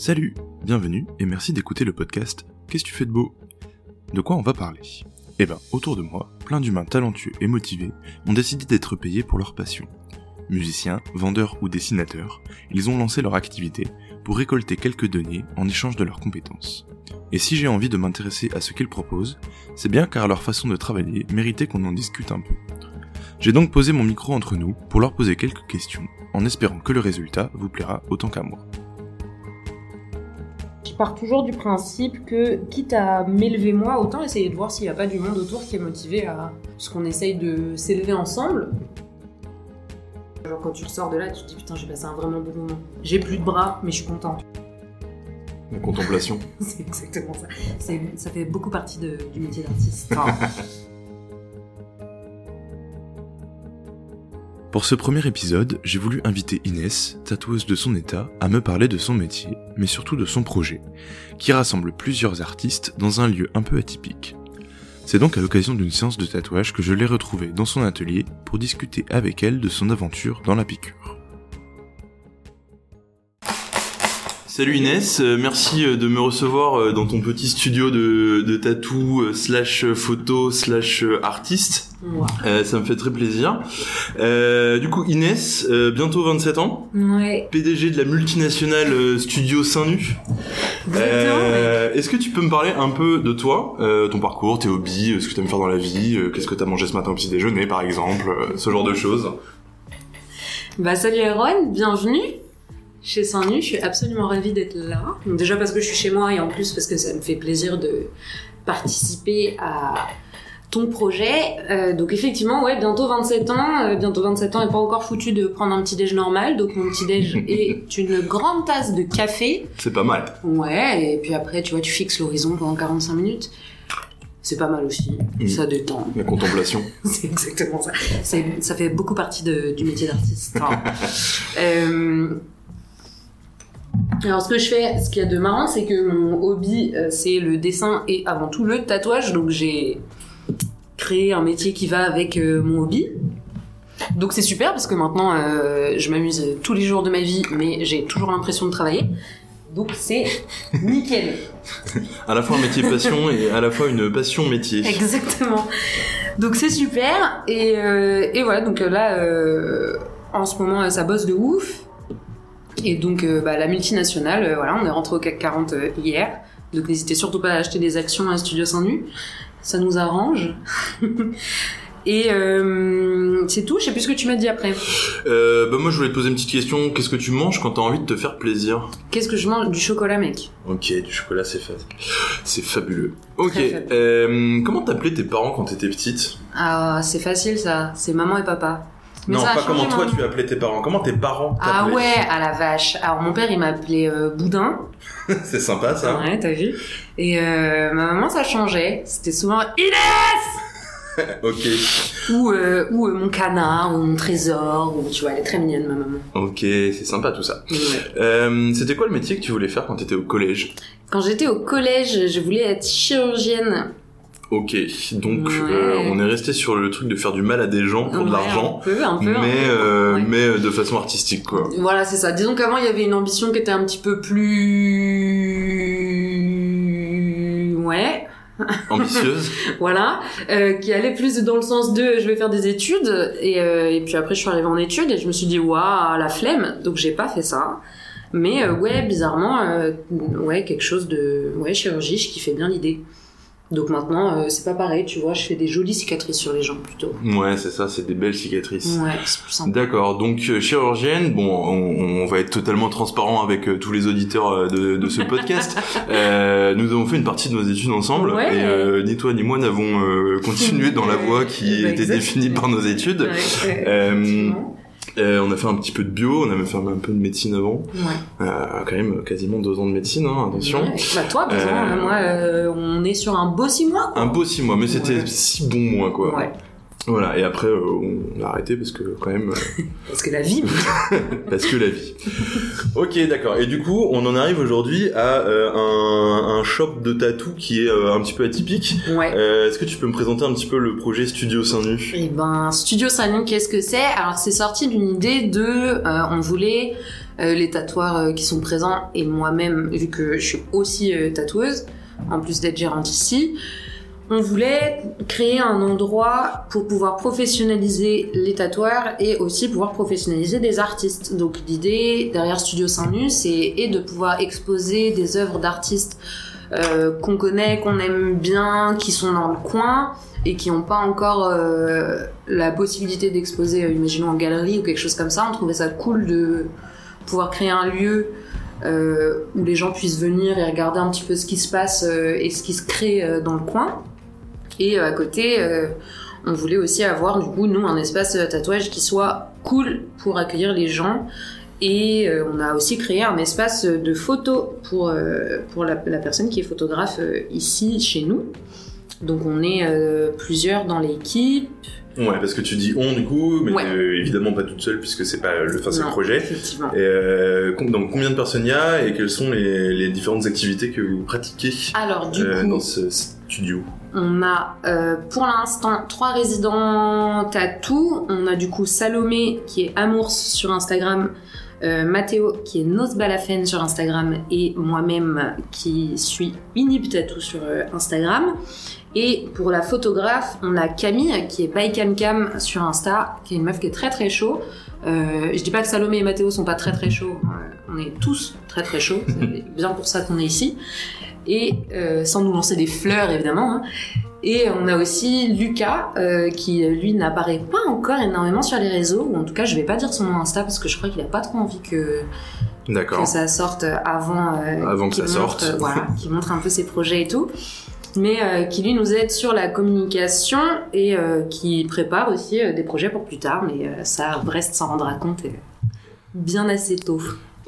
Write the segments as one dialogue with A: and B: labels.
A: Salut, bienvenue et merci d'écouter le podcast Qu'est-ce que tu fais de beau? De quoi on va parler? Eh ben, autour de moi, plein d'humains talentueux et motivés ont décidé d'être payés pour leur passion. Musiciens, vendeurs ou dessinateurs, ils ont lancé leur activité pour récolter quelques données en échange de leurs compétences. Et si j'ai envie de m'intéresser à ce qu'ils proposent, c'est bien car leur façon de travailler méritait qu'on en discute un peu. J'ai donc posé mon micro entre nous pour leur poser quelques questions, en espérant que le résultat vous plaira autant qu'à moi
B: pars toujours du principe que, quitte à m'élever moi, autant essayer de voir s'il n'y a pas du monde autour qui est motivé à ce qu'on essaye de s'élever ensemble. Genre quand tu le sors de là, tu te dis putain j'ai passé un vraiment bon moment. J'ai plus de bras, mais je suis contente.
A: La contemplation.
B: C'est exactement ça. Ça fait beaucoup partie du métier d'artiste.
A: Pour ce premier épisode, j'ai voulu inviter Inès, tatoueuse de son état, à me parler de son métier, mais surtout de son projet, qui rassemble plusieurs artistes dans un lieu un peu atypique. C'est donc à l'occasion d'une séance de tatouage que je l'ai retrouvée dans son atelier pour discuter avec elle de son aventure dans la piqûre. Salut Inès, euh, merci euh, de me recevoir euh, dans ton petit studio de, de tatou slash photo slash artiste. ça me fait très plaisir. du coup Inès, bientôt 27 ans.
B: Ouais.
A: PDG de la multinationale Studio Saint-Nu. Est-ce que tu peux me parler un peu de toi, ton parcours, tes hobbies, ce que tu aimes faire dans la vie, qu'est-ce que tu as mangé ce matin au petit déjeuner par exemple, ce genre de choses?
B: Bah salut Aaron, bienvenue chez Saint-Nu. Je suis absolument ravie d'être là. déjà parce que je suis chez moi et en plus parce que ça me fait plaisir de participer à ton projet. Euh, donc effectivement, ouais, bientôt 27 ans. Euh, bientôt 27 ans et pas encore foutu de prendre un petit déj normal. Donc mon petit déj est une grande tasse de café.
A: C'est pas mal.
B: Ouais, et puis après, tu vois, tu fixes l'horizon pendant 45 minutes. C'est pas mal aussi, mm. ça détend.
A: La contemplation.
B: c'est exactement ça. Ça fait beaucoup partie de, du métier d'artiste. euh, alors ce que je fais, ce qu'il y a de marrant, c'est que mon hobby, euh, c'est le dessin et avant tout le tatouage. Donc j'ai créé un métier qui va avec euh, mon hobby. Donc c'est super parce que maintenant euh, je m'amuse tous les jours de ma vie, mais j'ai toujours l'impression de travailler. Donc c'est nickel.
A: à la fois un métier passion et à la fois une passion métier.
B: Exactement. Donc c'est super et, et voilà donc là en ce moment ça bosse de ouf. Et donc, euh, bah, la multinationale, euh, voilà, on est rentré au CAC 40 euh, hier. Donc, n'hésitez surtout pas à acheter des actions à Studio Saint-Nu. Ça nous arrange. Et c'est tout, je sais plus ce que tu m'as dit après.
A: Euh, bah moi je voulais te poser une petite question, qu'est-ce que tu manges quand t'as envie de te faire plaisir?
B: Qu'est-ce que je mange? Du chocolat mec.
A: Ok, du chocolat c'est fa... c'est fabuleux. Ok, euh, comment t'appelais tes parents quand t'étais petite?
B: Ah c'est facile ça, c'est maman et papa
A: non, pas comment toi tu appelais tes parents. Comment tes parents
B: Ah ouais, à la vache. Alors mon père il m'appelait euh, Boudin.
A: c'est sympa ça.
B: Ouais, t'as vu. Et euh, ma maman ça changeait. C'était souvent Inès.
A: ok.
B: Ou euh, ou mon canard ou mon trésor. Ou tu vois, elle est très mignonne ma maman.
A: Ok, c'est sympa tout ça. C'était quoi le métier que tu voulais faire quand t'étais au collège?
B: Quand j'étais au collège, je voulais être chirurgienne.
A: Ok, donc euh, on est resté sur le truc de faire du mal à des gens pour de l'argent, mais euh, mais euh, de façon artistique quoi.
B: Voilà, c'est ça. Disons qu'avant il y avait une ambition qui était un petit peu plus ouais
A: ambitieuse.
B: voilà, qui allait plus dans le sens de je vais faire des études et, et puis après je suis arrivée en études et je me suis dit waouh la flemme donc j'ai pas fait ça. Mais ouais bizarrement ouais quelque chose de ouais chirurgie je kiffais bien l'idée. Donc maintenant, euh, c'est pas pareil, tu vois, je fais des jolies cicatrices sur les gens plutôt.
A: Ouais, c'est ça, c'est des belles cicatrices.
B: Ouais, c'est plus sympa.
A: D'accord, donc euh, chirurgienne, bon, on, va être totalement transparent avec euh, tous les auditeurs de, de ce podcast. nous avons fait une partie de nos études ensemble, et ni toi ni moi n'avons continué dans la voie qui était définie par nos études. Euh, on a fait un petit peu de bio, on a même fait un peu de médecine avant.
B: Ouais.
A: Euh, quand même quasiment deux ans de médecine, hein, attention.
B: Ouais. Bah toi,
A: Euh,
B: moi, euh, on est sur un beau six mois. quoi.
A: Un beau six mois, mais c'était six bons mois quoi.
B: Ouais.
A: Voilà, et après euh, on a arrêté parce que quand même euh,
B: Parce que la vie.
A: parce que la vie. ok, d'accord. Et du coup, on en arrive aujourd'hui à euh, un, un shop de tatou qui est euh, un petit peu atypique.
B: ouais.
A: Euh, Est-ce que tu peux me présenter un petit peu le projet Studio Saint-Nu
B: Et ben, Studio Salon, qu'est-ce que c'est? Alors, c'est sorti d'une idée de, euh, on voulait euh, les tatoueurs euh, qui sont présents et moi-même, vu que je suis aussi euh, tatoueuse, en plus d'être gérante ici, on voulait créer un endroit pour pouvoir professionnaliser les tatoueurs et aussi pouvoir professionnaliser des artistes. Donc l'idée derrière Studio Saint-Nu, c'est et de pouvoir exposer des œuvres d'artistes euh, qu'on connaît, qu'on aime bien, qui sont dans le coin et qui n'ont pas encore euh, la possibilité d'exposer, euh, imaginons en galerie ou quelque chose comme ça. On trouvait ça cool de pouvoir créer un lieu euh, où les gens puissent venir et regarder un petit peu ce qui se passe et ce qui se crée dans le coin. Et euh, à côté, euh, on voulait aussi avoir du coup nous un espace euh, tatouage qui soit cool pour accueillir les gens. Et euh, on a aussi créé un espace de photo pour, euh, pour la, la personne qui est photographe euh, ici chez nous. Donc on est plusieurs dans l'équipe.
A: Ouais, parce que tu dis on du coup, mais
B: Ouais.
A: évidemment pas toute seule puisque c'est pas le, enfin, c'est le projet.
B: Effectivement.
A: Et donc combien de personnes il y a et quelles sont les, les différentes activités que vous pratiquez
B: Alors du coup,
A: dans ce
B: On a euh, pour l'instant trois résidents tatou. On a du coup Salomé qui est Amours sur Instagram, euh, Mathéo qui est Nos Balafen sur Instagram et moi-même qui suis Inib Tattoo sur euh, Instagram. Et pour la photographe, on a Camille qui est by Cam Cam sur Insta, qui est une meuf qui est très très chaud. Euh, je dis pas que Salomé et Mathéo sont pas très très chauds, euh, on est tous très très chauds, c'est bien pour ça qu'on est ici. Et euh, sans nous lancer des fleurs évidemment. hein. Et on a aussi Lucas euh, qui lui n'apparaît pas encore énormément sur les réseaux, ou en tout cas je vais pas dire son nom Insta parce que je crois qu'il a pas trop envie que, ça sorte avant, euh,
A: Avant que ça
B: montre,
A: sorte.
B: euh, voilà, qu'il montre un peu ses projets et tout. Mais euh, qui lui nous aide sur la communication et euh, qui prépare aussi euh, des projets pour plus tard. Mais euh, ça, Brest s'en rendra compte euh, bien assez tôt.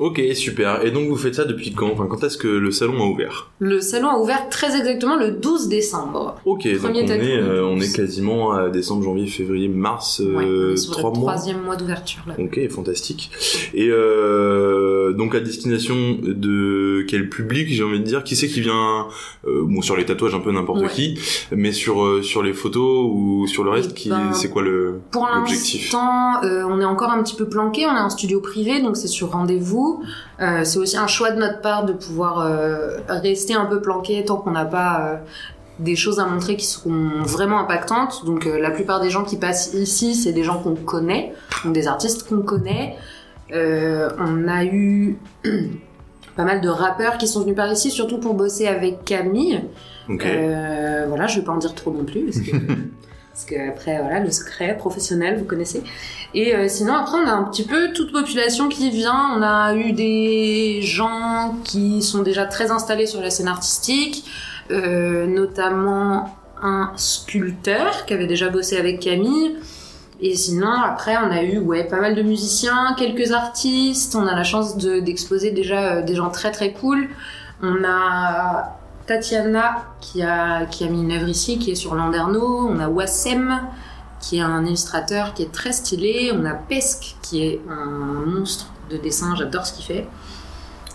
A: Ok, super. Et donc vous faites ça depuis quand? Enfin, quand est-ce que le salon a ouvert?
B: Le salon a ouvert très exactement le 12 décembre.
A: Ok, donc on
B: Premier
A: est, euh, on
B: 12.
A: est quasiment à décembre, janvier, février, mars, euh,
B: Ouais, sur
A: trois
B: le
A: mois.
B: troisième mois d'ouverture là.
A: Ok, fantastique. Et euh, donc à destination de quel public, j'ai envie de dire? Qui c'est qui vient euh, Bon, sur les tatouages un peu n'importe
B: Ouais.
A: qui, mais sur euh, sur les photos ou sur le reste, qui
B: Ben,
A: c'est quoi le
B: Pour
A: l'objectif?
B: l'instant, euh, on est encore un petit peu planqué. On est en studio privé, donc c'est sur rendez-vous. Euh, c'est aussi un choix de notre part de pouvoir euh, rester un peu planqué tant qu'on n'a pas euh, des choses à montrer qui seront vraiment impactantes. Donc euh, la plupart des gens qui passent ici, c'est des gens qu'on connaît, donc des artistes qu'on connaît. Euh, on a eu pas mal de rappeurs qui sont venus par ici, surtout pour bosser avec Camille. Euh, voilà, je vais pas en dire trop non plus parce que parce que après voilà le secret professionnel vous connaissez. Et euh, sinon après on a un petit peu toute population qui vient. On a eu des gens qui sont déjà très installés sur la scène artistique, euh, notamment un sculpteur qui avait déjà bossé avec Camille. Et sinon, après, on a eu ouais, pas mal de musiciens, quelques artistes. On a la chance de- d'exposer déjà euh, des gens très très cool. On a Tatiana qui a, mis une œuvre ici, qui est sur Landerneau. On a Wassem qui est un illustrateur qui est très stylé. On a Pesque qui est un monstre de dessin, j'adore ce qu'il fait.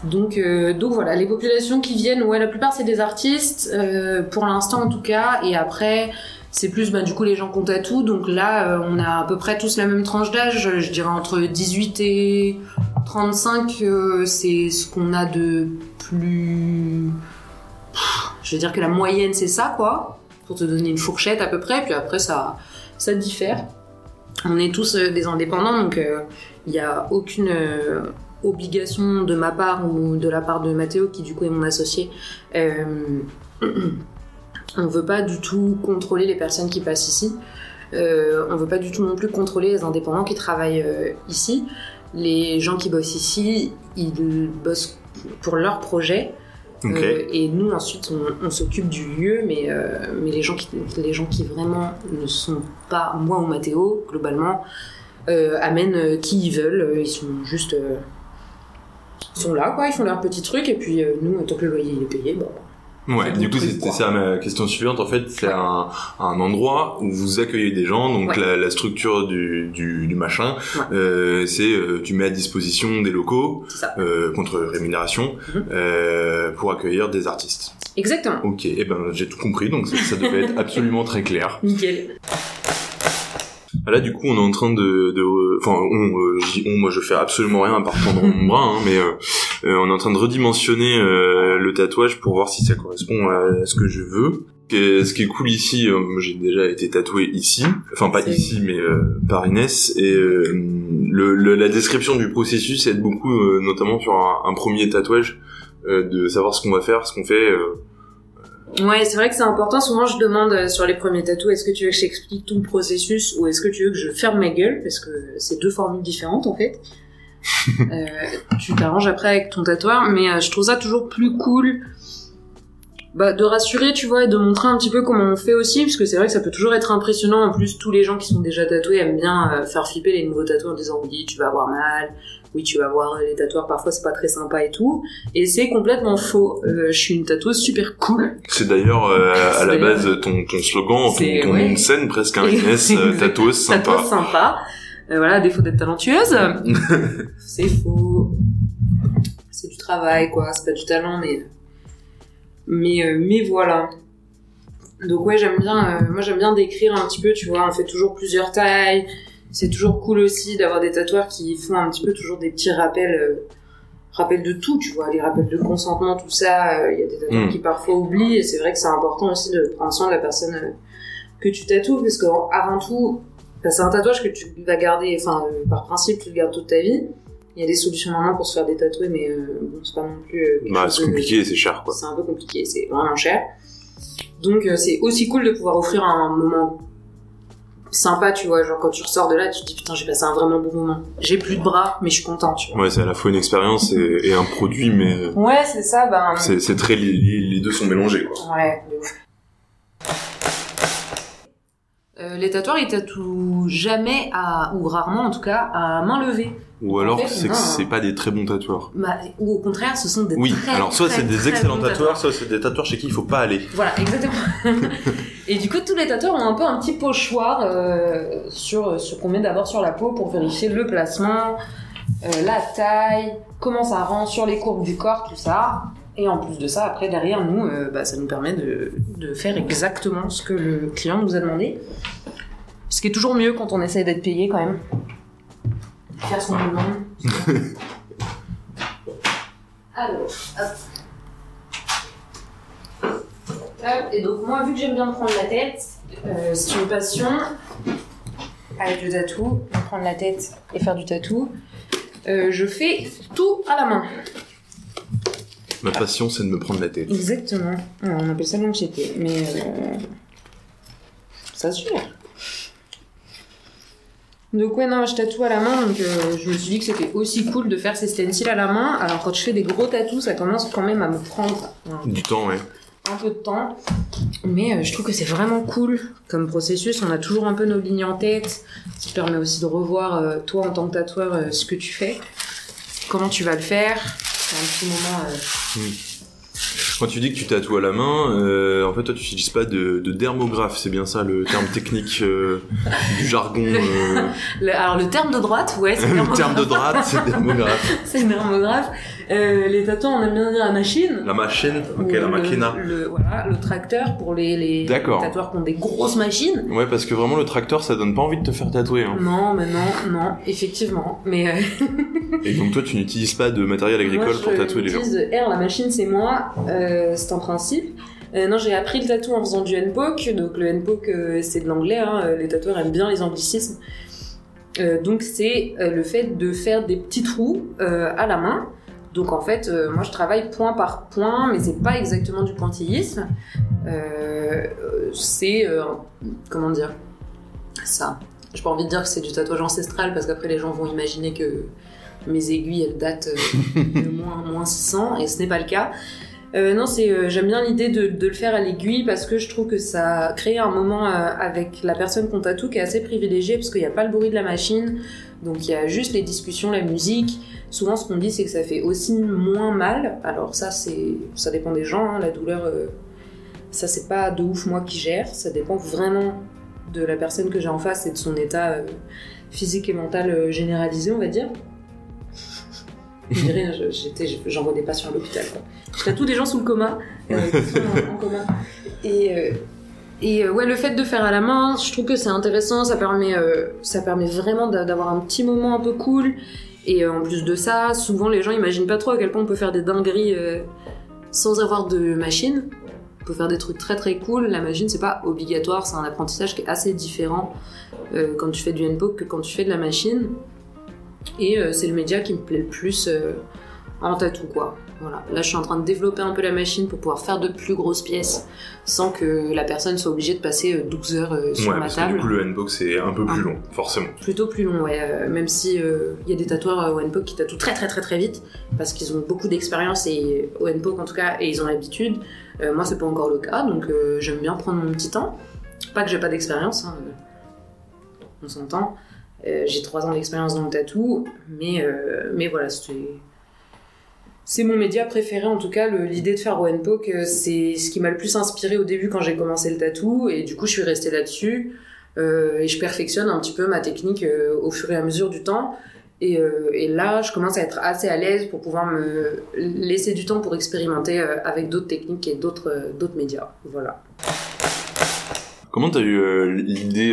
B: Donc, euh, donc voilà, les populations qui viennent, ouais, la plupart c'est des artistes, euh, pour l'instant en tout cas, et après c'est plus bah, du coup les gens qu'on tatoue, donc là euh, on a à peu près tous la même tranche d'âge, je dirais entre 18 et 35, euh, c'est ce qu'on a de plus... Je veux dire que la moyenne c'est ça quoi, pour te donner une fourchette à peu près, puis après ça, ça diffère. On est tous euh, des indépendants, donc il n'y a aucune euh, obligation de ma part ou de la part de Mathéo, qui du coup est mon associé. Euh, on veut pas du tout contrôler les personnes qui passent ici. Euh, on veut pas du tout non plus contrôler les indépendants qui travaillent euh, ici. Les gens qui bossent ici, ils bossent pour leur projet. Euh, et nous ensuite on, on s'occupe du lieu, mais, euh, mais les, gens qui, les gens qui vraiment ne sont pas moi ou Mathéo, globalement, euh, amènent qui ils veulent. Ils sont juste. ils sont là, quoi, ils font leur petit truc, et puis nous, tant que le loyer est payé, bon.
A: Ouais, du coup, c'était ça ma question suivante. En fait, c'est un, un endroit où vous accueillez des gens. Donc,
B: Ouais.
A: la, la structure du, du, du machin,
B: Ouais.
A: euh, c'est euh, tu mets à disposition des locaux euh, contre rémunération euh, pour accueillir des artistes.
B: Exactement.
A: Ok, et ben j'ai tout compris, donc ça, ça devait être absolument très clair.
B: Nickel.
A: Là, du coup, on est en train de, de enfin, on, euh, je dis on, moi, je fais absolument rien à part tendre mon bras, hein, mais euh, on est en train de redimensionner euh, le tatouage pour voir si ça correspond à ce que je veux. Et ce qui est cool ici, euh, j'ai déjà été tatoué ici, enfin pas ici, mais euh, par Inès, et euh, le, le- la description du processus aide beaucoup, euh, notamment sur un, un premier tatouage, euh, de savoir ce qu'on va faire, ce qu'on fait. euh,
B: Ouais, c'est vrai que c'est important. Souvent, je demande euh, sur les premiers tatous, est-ce que tu veux que je t'explique tout le processus ou est-ce que tu veux que je ferme ma gueule? Parce que c'est deux formules différentes, en fait. Euh, tu t'arranges après avec ton tatoueur, mais euh, je trouve ça toujours plus cool bah, de rassurer, tu vois, et de montrer un petit peu comment on fait aussi, parce que c'est vrai que ça peut toujours être impressionnant. En plus, tous les gens qui sont déjà tatoués aiment bien euh, faire flipper les nouveaux tatoueurs en disant oui, tu vas avoir mal, oui, tu vas voir les tatoueurs, parfois c'est pas très sympa et tout. Et c'est complètement faux. Euh, je suis une tatoueuse super cool.
A: C'est d'ailleurs euh, à la base ton, ton slogan, ton, ton
B: ouais.
A: nom de scène presque, un tatoueuse sympa.
B: Tatoueuse sympa. Euh, voilà, à défaut d'être talentueuse. c'est faux. C'est du travail, quoi. C'est pas du talent, mais mais euh, mais voilà. Donc ouais, j'aime bien. euh, moi, j'aime bien décrire un petit peu. Tu vois, on fait toujours plusieurs tailles. C'est toujours cool aussi d'avoir des tatoueurs qui font un petit peu toujours des petits rappels. rappels de tout, tu vois, les rappels de consentement, tout ça, il y a des tatoueurs
A: Mm.
B: qui parfois oublient, et c'est vrai que c'est important aussi de prendre soin de la personne que tu tatoues, parce qu'avant tout, c'est un tatouage que tu vas garder, enfin, euh, par principe, tu le gardes toute ta vie. Il y a des solutions maintenant pour se faire des tatoués, mais euh, bon, c'est pas non plus. euh,
A: Bah, c'est compliqué c'est cher, quoi.
B: C'est un peu compliqué, c'est vraiment cher. Donc, c'est aussi cool de pouvoir offrir un moment sympa, tu vois. Genre, quand tu ressors de là, tu te dis putain, j'ai passé un vraiment bon moment. J'ai plus de bras, mais je suis content, tu vois.
A: Ouais, c'est à la fois une expérience et, et un produit, mais
B: Ouais, c'est ça, ben.
A: c'est très li- les deux sont mélangés, quoi.
B: Ouais, de ouf. Euh, les tatoueurs, ils tatouent jamais à, ou rarement en tout cas, à main levée.
A: Ou alors c'est que c'est pas des très bons tatoueurs.
B: Bah, ou au contraire, ce sont des
A: Oui,
B: très,
A: alors soit c'est des excellents tatoueurs, soit c'est des tatoueurs chez qui il faut pas aller.
B: Voilà, exactement. et du coup, tous les tatoueurs ont un peu un petit pochoir euh, sur, sur qu'on met d'abord sur la peau pour vérifier le placement, euh, la taille, comment ça rend sur les courbes du corps, tout ça. Et en plus de ça, après, derrière nous, euh, bah, ça nous permet de, faire exactement ce que le client nous a demandé. Ce qui est toujours mieux quand on essaye d'être payé quand même. Faire son demande. Alors, hop. Et donc moi, vu que j'aime bien prendre la tête, euh, c'est une passion avec le tatou, prendre la tête et faire du tatou. euh, je fais tout à la main.
A: Ma passion, c'est de me prendre la tête.
B: Exactement. Alors, on appelle ça l'anxiété, mais euh, ça se gère. Donc ouais non je tatoue à la main donc euh, je me suis dit que c'était aussi cool de faire ces stencils à la main alors quand je fais des gros tatous ça commence quand même à me prendre un
A: Du temps, ouais.
B: un peu de temps. Mais euh, je trouve que c'est vraiment cool comme processus. On a toujours un peu nos lignes en tête. Ça te permet aussi de revoir, euh, toi en tant que tatoueur, ce que tu fais. Comment tu vas le faire. Un petit moment. euh,
A: Quand tu dis que tu tatoues à la main, euh, en fait, toi, tu n'utilises pas de, de dermographe, c'est bien ça le terme technique euh, du jargon. euh,
B: le- alors le terme de droite, ouais, c'est
A: le terme de droite, c'est dermographe.
B: c'est dermographe. Euh, les tatoueurs, on aime bien dire la machine.
A: La machine, ok, la
B: le-
A: machina.
B: Le, voilà, le tracteur pour les, les,
A: D'accord.
B: les tatoueurs qui ont des grosses machines.
A: Ouais, parce que vraiment, le tracteur, ça donne pas envie de te faire tatouer. Hein.
B: Non, mais non, non, effectivement. Mais euh,
A: Et donc, toi, tu n'utilises pas de matériel agricole
B: Moi,
A: pour tatouer les gens.
B: utilise R, la machine c'est moi, euh, c'est un principe. Euh, non, j'ai appris le tatou en faisant du N-poke, donc le N-poke euh, c'est de l'anglais, hein, euh, les tatoueurs aiment bien les anglicismes. Euh, donc c'est euh, le fait de faire des petits trous euh, à la main. Donc en fait, euh, moi je travaille point par point, mais c'est pas exactement du pointillisme. Euh, c'est euh, comment dire ça. J'ai pas envie de dire que c'est du tatouage ancestral parce qu'après les gens vont imaginer que mes aiguilles elles datent de moins, moins 600 et ce n'est pas le cas. Non, c'est j'aime bien l'idée de, de le faire à l'aiguille parce que je trouve que ça crée un moment avec la personne qu'on tatoue qui est assez privilégié parce qu'il n'y a pas le bruit de la machine, donc il y a juste les discussions, la musique. Souvent, ce qu'on dit, c'est que ça fait aussi moins mal. Alors ça, c'est ça dépend des gens. hein, la douleur, euh, ça c'est pas de ouf moi qui gère. Ça dépend vraiment de la personne que j'ai en face et de son état euh, physique et mental euh, généralisé, on va dire. J'envoie des patients à l'hôpital. Je tatoue des gens sous le coma, qui sont en, en coma. Et, et ouais, le fait de faire à la main, je trouve que c'est intéressant. Ça permet, euh, ça permet vraiment d'a- d'avoir un petit moment un peu cool. Et euh, en plus de ça, souvent les gens imaginent pas trop à quel point on peut faire des dingueries euh, sans avoir de machine. On peut faire des trucs très très cool. La machine, c'est pas obligatoire, c'est un apprentissage qui est assez différent euh, quand tu fais du handpoke que quand tu fais de la machine. Et c'est le média qui me plaît le plus en tatou, quoi. Voilà. Là, je suis en train de développer un peu la machine pour pouvoir faire de plus grosses pièces sans que la personne soit obligée de passer euh, 12 heures euh, sur
A: Ouais,
B: ma
A: parce que
B: table.
A: du coup, le handbox est un peu plus
B: Ah.
A: long, forcément.
B: Plutôt plus long, ouais. euh, même si il y a des tatoueurs euh, au handpoke qui tatouent très très très très vite parce qu'ils ont beaucoup d'expérience et au handpoke en tout cas et ils ont l'habitude. Euh, moi, c'est pas encore le cas, donc euh, j'aime bien prendre mon petit temps. Pas que j'ai pas d'expérience, hein, euh, on s'entend. Euh, j'ai trois ans d'expérience dans le tatou, mais euh, mais voilà, c'est c'est mon média préféré en tout cas. L'idée de faire au handpoke, euh, c'est ce qui m'a le plus inspiré au début quand j'ai commencé le tatou et du coup, je suis restée là-dessus. Euh, et je perfectionne un petit peu ma technique euh, au fur et à mesure du temps. Et, là, je commence à être assez à l'aise pour pouvoir me laisser du temps pour expérimenter avec d'autres techniques et d'autres médias. Voilà.
A: Comment t'as eu l'idée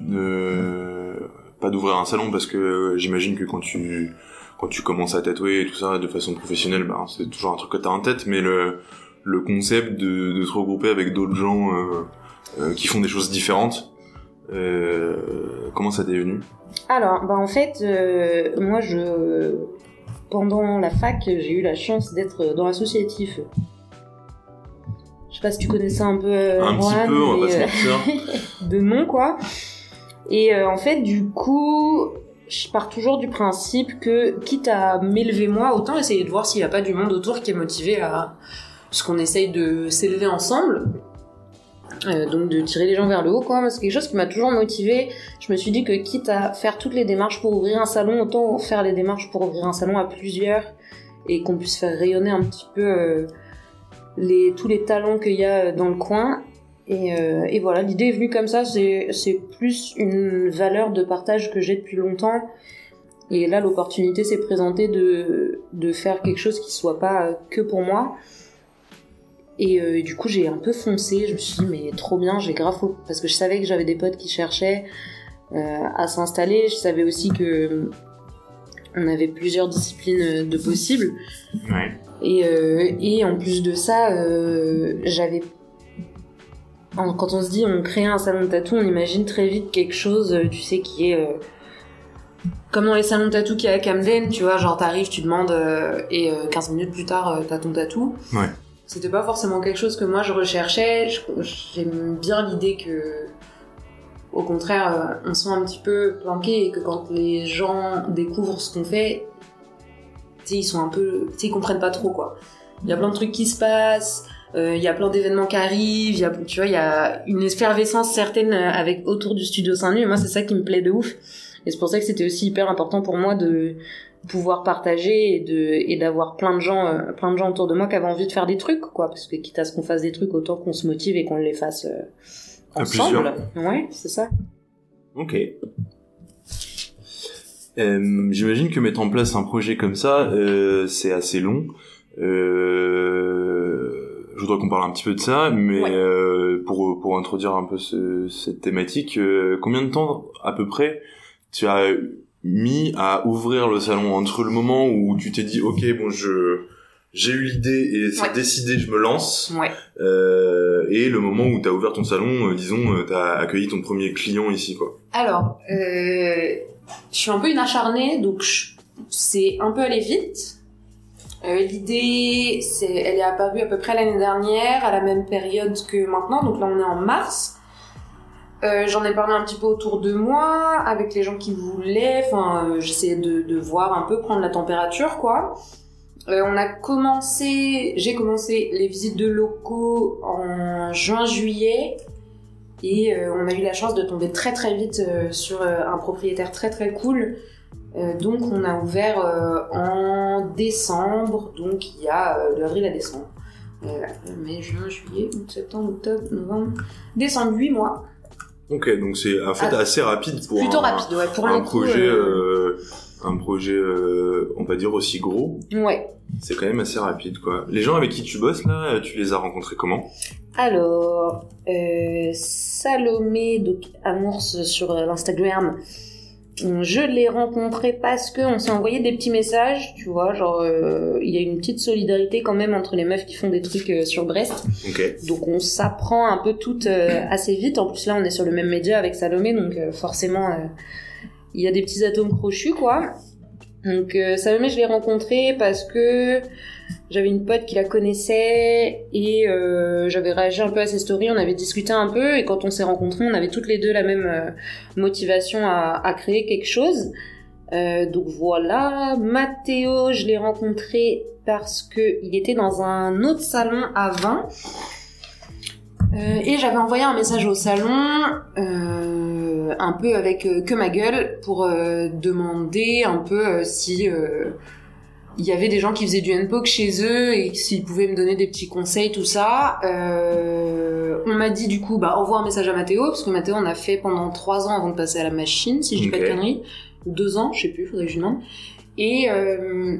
A: de pas d'ouvrir un salon? Parce que j'imagine que quand tu quand tu commences à tatouer et tout ça de façon professionnelle, bah, c'est toujours un truc que t'as en tête, mais le le concept de, de se regrouper avec d'autres gens euh, euh, qui font des choses différentes, euh, comment ça t'est venu?
C: Alors, bah en fait, euh, moi, je pendant la fac, j'ai eu la chance d'être dans l'associatif. Je sais pas si tu connaissais un peu euh,
A: Un petit
C: Juan,
A: peu, on va pas se
C: euh,
A: mentir.
C: de nom, quoi. Et euh, en fait, du coup, je pars toujours du principe que, quitte à m'élever moi,
B: Autant essayer de voir s'il n'y a pas du monde autour qui est motivé à ce qu'on essaye de s'élever ensemble.
C: Euh, donc de tirer les gens vers le haut quoi, c'est quelque chose qui m'a toujours motivée. Je me suis dit que quitte à faire toutes les démarches pour ouvrir un salon, autant faire les démarches pour ouvrir un salon à plusieurs et qu'on puisse faire rayonner un petit peu euh, tous les talents qu'il y a dans le coin. Et, euh, et voilà, l'idée est venue comme ça, c'est plus une valeur de partage que j'ai depuis longtemps. Et là, l'opportunité s'est présentée de, de faire quelque chose qui soit pas que pour moi. Et euh, du coup, j'ai un peu foncé. Je me suis dit, mais trop bien, j'ai grave. faux- Parce que je savais que j'avais des potes qui cherchaient euh, à s'installer. Je savais aussi que on avait plusieurs disciplines de possibles.
A: Ouais.
C: Et, euh, et en plus de ça, euh, j'avais. Quand on se dit on crée un salon de tatou, on imagine très vite quelque chose, euh, tu sais, qui est. euh,
B: Comme dans les salons de tatou qu'il y a à Camden, tu vois, genre t'arrives, tu demandes euh, et euh, 15 minutes plus tard, euh, t'as ton tatou.
A: Ouais.
B: C'était pas forcément quelque chose que moi je recherchais. J'aime bien l'idée que, au contraire, euh, on soit un petit peu planqué et que quand les gens découvrent ce qu'on fait, tu sais, ils sont un peu, tu sais, ils comprennent pas trop quoi. Il y a plein de trucs qui se passent. Euh, Il y a plein d'événements qui arrivent, il y a, tu vois, il y a une effervescence certaine euh, avec autour du studio Saint-Nu, et moi c'est ça qui me plaît de ouf. Et c'est pour ça que c'était aussi hyper important pour moi de pouvoir partager et de et d'avoir plein de gens euh, plein de gens autour de moi qui avaient envie de faire des trucs quoi parce que quitte à ce qu'on fasse des trucs autant qu'on se motive et qu'on les fasse euh,
C: ensemble ouais c'est ça
A: Ok. J'imagine que mettre en place un projet comme ça, c'est assez long. Euh, je voudrais qu'on parle un petit peu de ça, mais
B: Ouais.
A: euh, pour pour introduire un peu ce- cette thématique, euh, combien de temps à peu près tu as mis à ouvrir le salon? Entre le moment où tu t'es dit ok bon je j'ai eu l'idée et c'est
B: Ouais.
A: décidé je me lance
B: Ouais.
A: euh, et le moment où tu as ouvert ton salon euh, disons euh, tu as accueilli ton premier client ici quoi
B: Alors, euh, je suis un peu une acharnée, donc je- c'est un peu aller vite. Euh, L'idée, c'est, elle est apparue à peu près l'année dernière, à la même période que maintenant, donc là on est en mars. Euh, J'en ai parlé un petit peu autour de moi, avec les gens qui voulaient, enfin euh, j'essayais de, de voir un peu, prendre la température quoi. On a commencé, j'ai commencé les visites de locaux en juin-juillet et on a eu la chance de tomber très très vite sur un propriétaire très très cool. Euh, donc on a ouvert euh, en décembre, donc il y a euh, de avril à décembre. Euh, mai, juin, juillet, août, septembre, octobre, novembre, décembre, 8 mois.
A: Ok, donc c'est en fait
B: Ah,
A: assez rapide pour
B: Plutôt
A: un,
B: rapide, ouais, pour
A: un
B: le coup.
A: projet, un projet, on va dire aussi gros.
B: Ouais.
A: C'est quand même assez rapide, quoi. Les gens avec qui tu bosses là, tu les as rencontrés comment?
B: Alors, Salomé, donc Amours sur l'Instagram, je l'ai rencontré parce que on s'est envoyé des petits messages, tu vois, genre euh, il y a une petite solidarité quand même entre les meufs qui font des trucs euh, sur Brest.
A: Ok.
B: Donc on s'apprend un peu toutes euh, assez vite. En plus là on est sur le même média avec Salomé, donc forcément il y a des petits atomes crochus quoi. Donc euh, Salomé je l'ai rencontré parce que j'avais une pote qui la connaissait et euh, j'avais réagi un peu à ses stories, on avait discuté un peu et quand on s'est rencontrés on avait toutes les deux la même euh, motivation à, créer quelque chose. Euh, donc voilà, Mathéo, je l'ai rencontré parce que il était dans un autre salon à 20 euh, et j'avais envoyé un message au salon, un peu avec que ma gueule, pour demander un peu si il y avait des gens qui faisaient du NPOC chez eux et s'ils pouvaient me donner des petits conseils, tout ça. Euh, on m'a dit du coup, bah envoie un message à Mathéo, parce que Mathéo on a fait pendant trois ans avant de passer à la machine, si je dis pas de conneries, deux ans, je sais plus, faudrait que je demande. Et euh,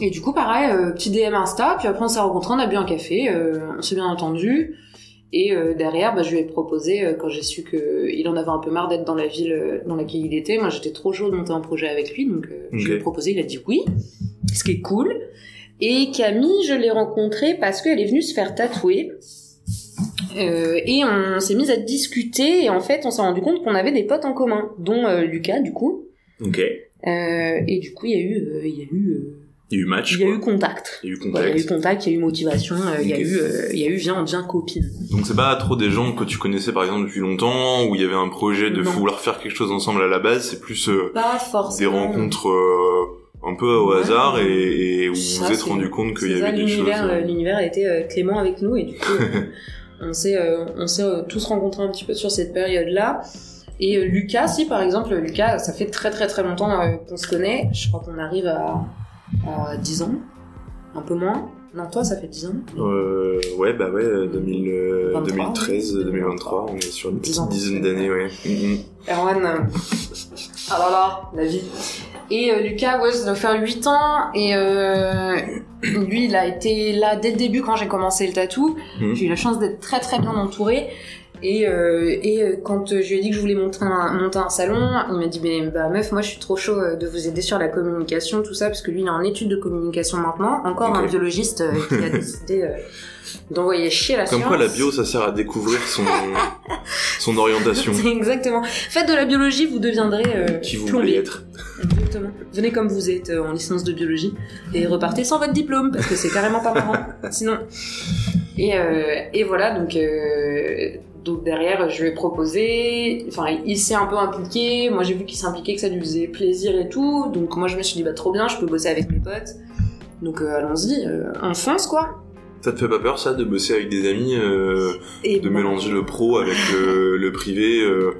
B: et du coup, pareil, euh, petit DM Insta, puis après on s'est rencontrés, on a bu un café, euh, on s'est bien entendu. Et euh, derrière, bah, je lui ai proposé, quand j'ai su qu'il en avait un peu marre d'être dans la ville dans laquelle il était, moi j'étais trop chaud de monter un projet avec lui, donc euh, je lui ai proposé, il a dit oui, ce qui est cool. Et Camille, je l'ai rencontrée parce qu'elle est venue se faire tatouer. Euh, et on s'est mis à discuter, et en fait, on s'est rendu compte qu'on avait des potes en commun, dont euh, Lucas, du coup.
A: Ok.
B: Euh, et du coup, il y a eu, il y a eu,
A: Il y a eu match.
B: il y a
A: quoi.
B: eu contact.
A: Il y a eu
B: Voilà, il y a eu
A: contact.
B: contact, il y a eu motivation, il y a eu, il y a eu viens, on devient copine.
A: Donc c'est pas trop des gens que tu connaissais par exemple depuis longtemps, où il y avait un projet de
B: Non.
A: vouloir faire quelque chose ensemble à la base, c'est plus
B: Pas
A: des
B: forcément.
A: rencontres euh, un peu au
B: Ouais.
A: hasard et, et où vous vous êtes rendu compte qu'il y avait des choses.
B: l'univers,
A: euh,
B: l'univers a été euh, clément avec nous et du coup, euh, on s'est, on s'est tous rencontrés un petit peu sur cette période-là. Et Lucas, si par exemple, Lucas, ça fait très très très longtemps qu'on se connaît. Je crois qu'on arrive à, à 10 ans, un peu moins. Non, toi, ça fait 10 ans.
A: Euh, ouais, bah ouais, euh, 2000, euh,
B: 23,
A: 2013,
B: ouais.
A: 2023, on est sur une
B: 10
A: petite dizaine d'années, ouais. Mhm.
B: Erwan, euh, ah là là, la vie. Et euh, Lucas, ouais, ça doit faire 8 ans. Et euh, lui, il a été là dès le début quand j'ai commencé le tatou.
A: Mhm.
B: J'ai eu la chance d'être très très bien entourée. Et, euh, et euh, quand je lui ai dit que je voulais monter un, monter un salon, il m'a dit bah, bah meuf, moi je suis trop chaud euh, de vous aider sur la communication, tout ça, parce que lui il est en étude de communication maintenant. Encore un biologiste euh, qui a décidé euh, d'envoyer chier la
A: Comme
B: science.
A: quoi la bio, ça sert à découvrir son, son orientation.
B: Exactement. Faites de la biologie, vous deviendrez
A: Qui vous
B: plombier.
A: voulez être.
B: Exactement. Venez comme vous êtes en licence de biologie et repartez sans votre diplôme parce que c'est carrément pas marrant. Sinon. Et, euh, et voilà, donc, euh, donc derrière, je lui ai proposé. Enfin, il s'est un peu impliqué. Moi, j'ai vu qu'il s'impliquait, que ça lui faisait plaisir et tout. Donc moi, je me suis dit, bah trop bien, je peux bosser avec mes potes. Donc euh, allons-y, on fonce quoi.
A: Ça te fait pas peur ça de bosser avec des amis, euh, de
B: bon.
A: mélanger le pro avec le, le privé euh,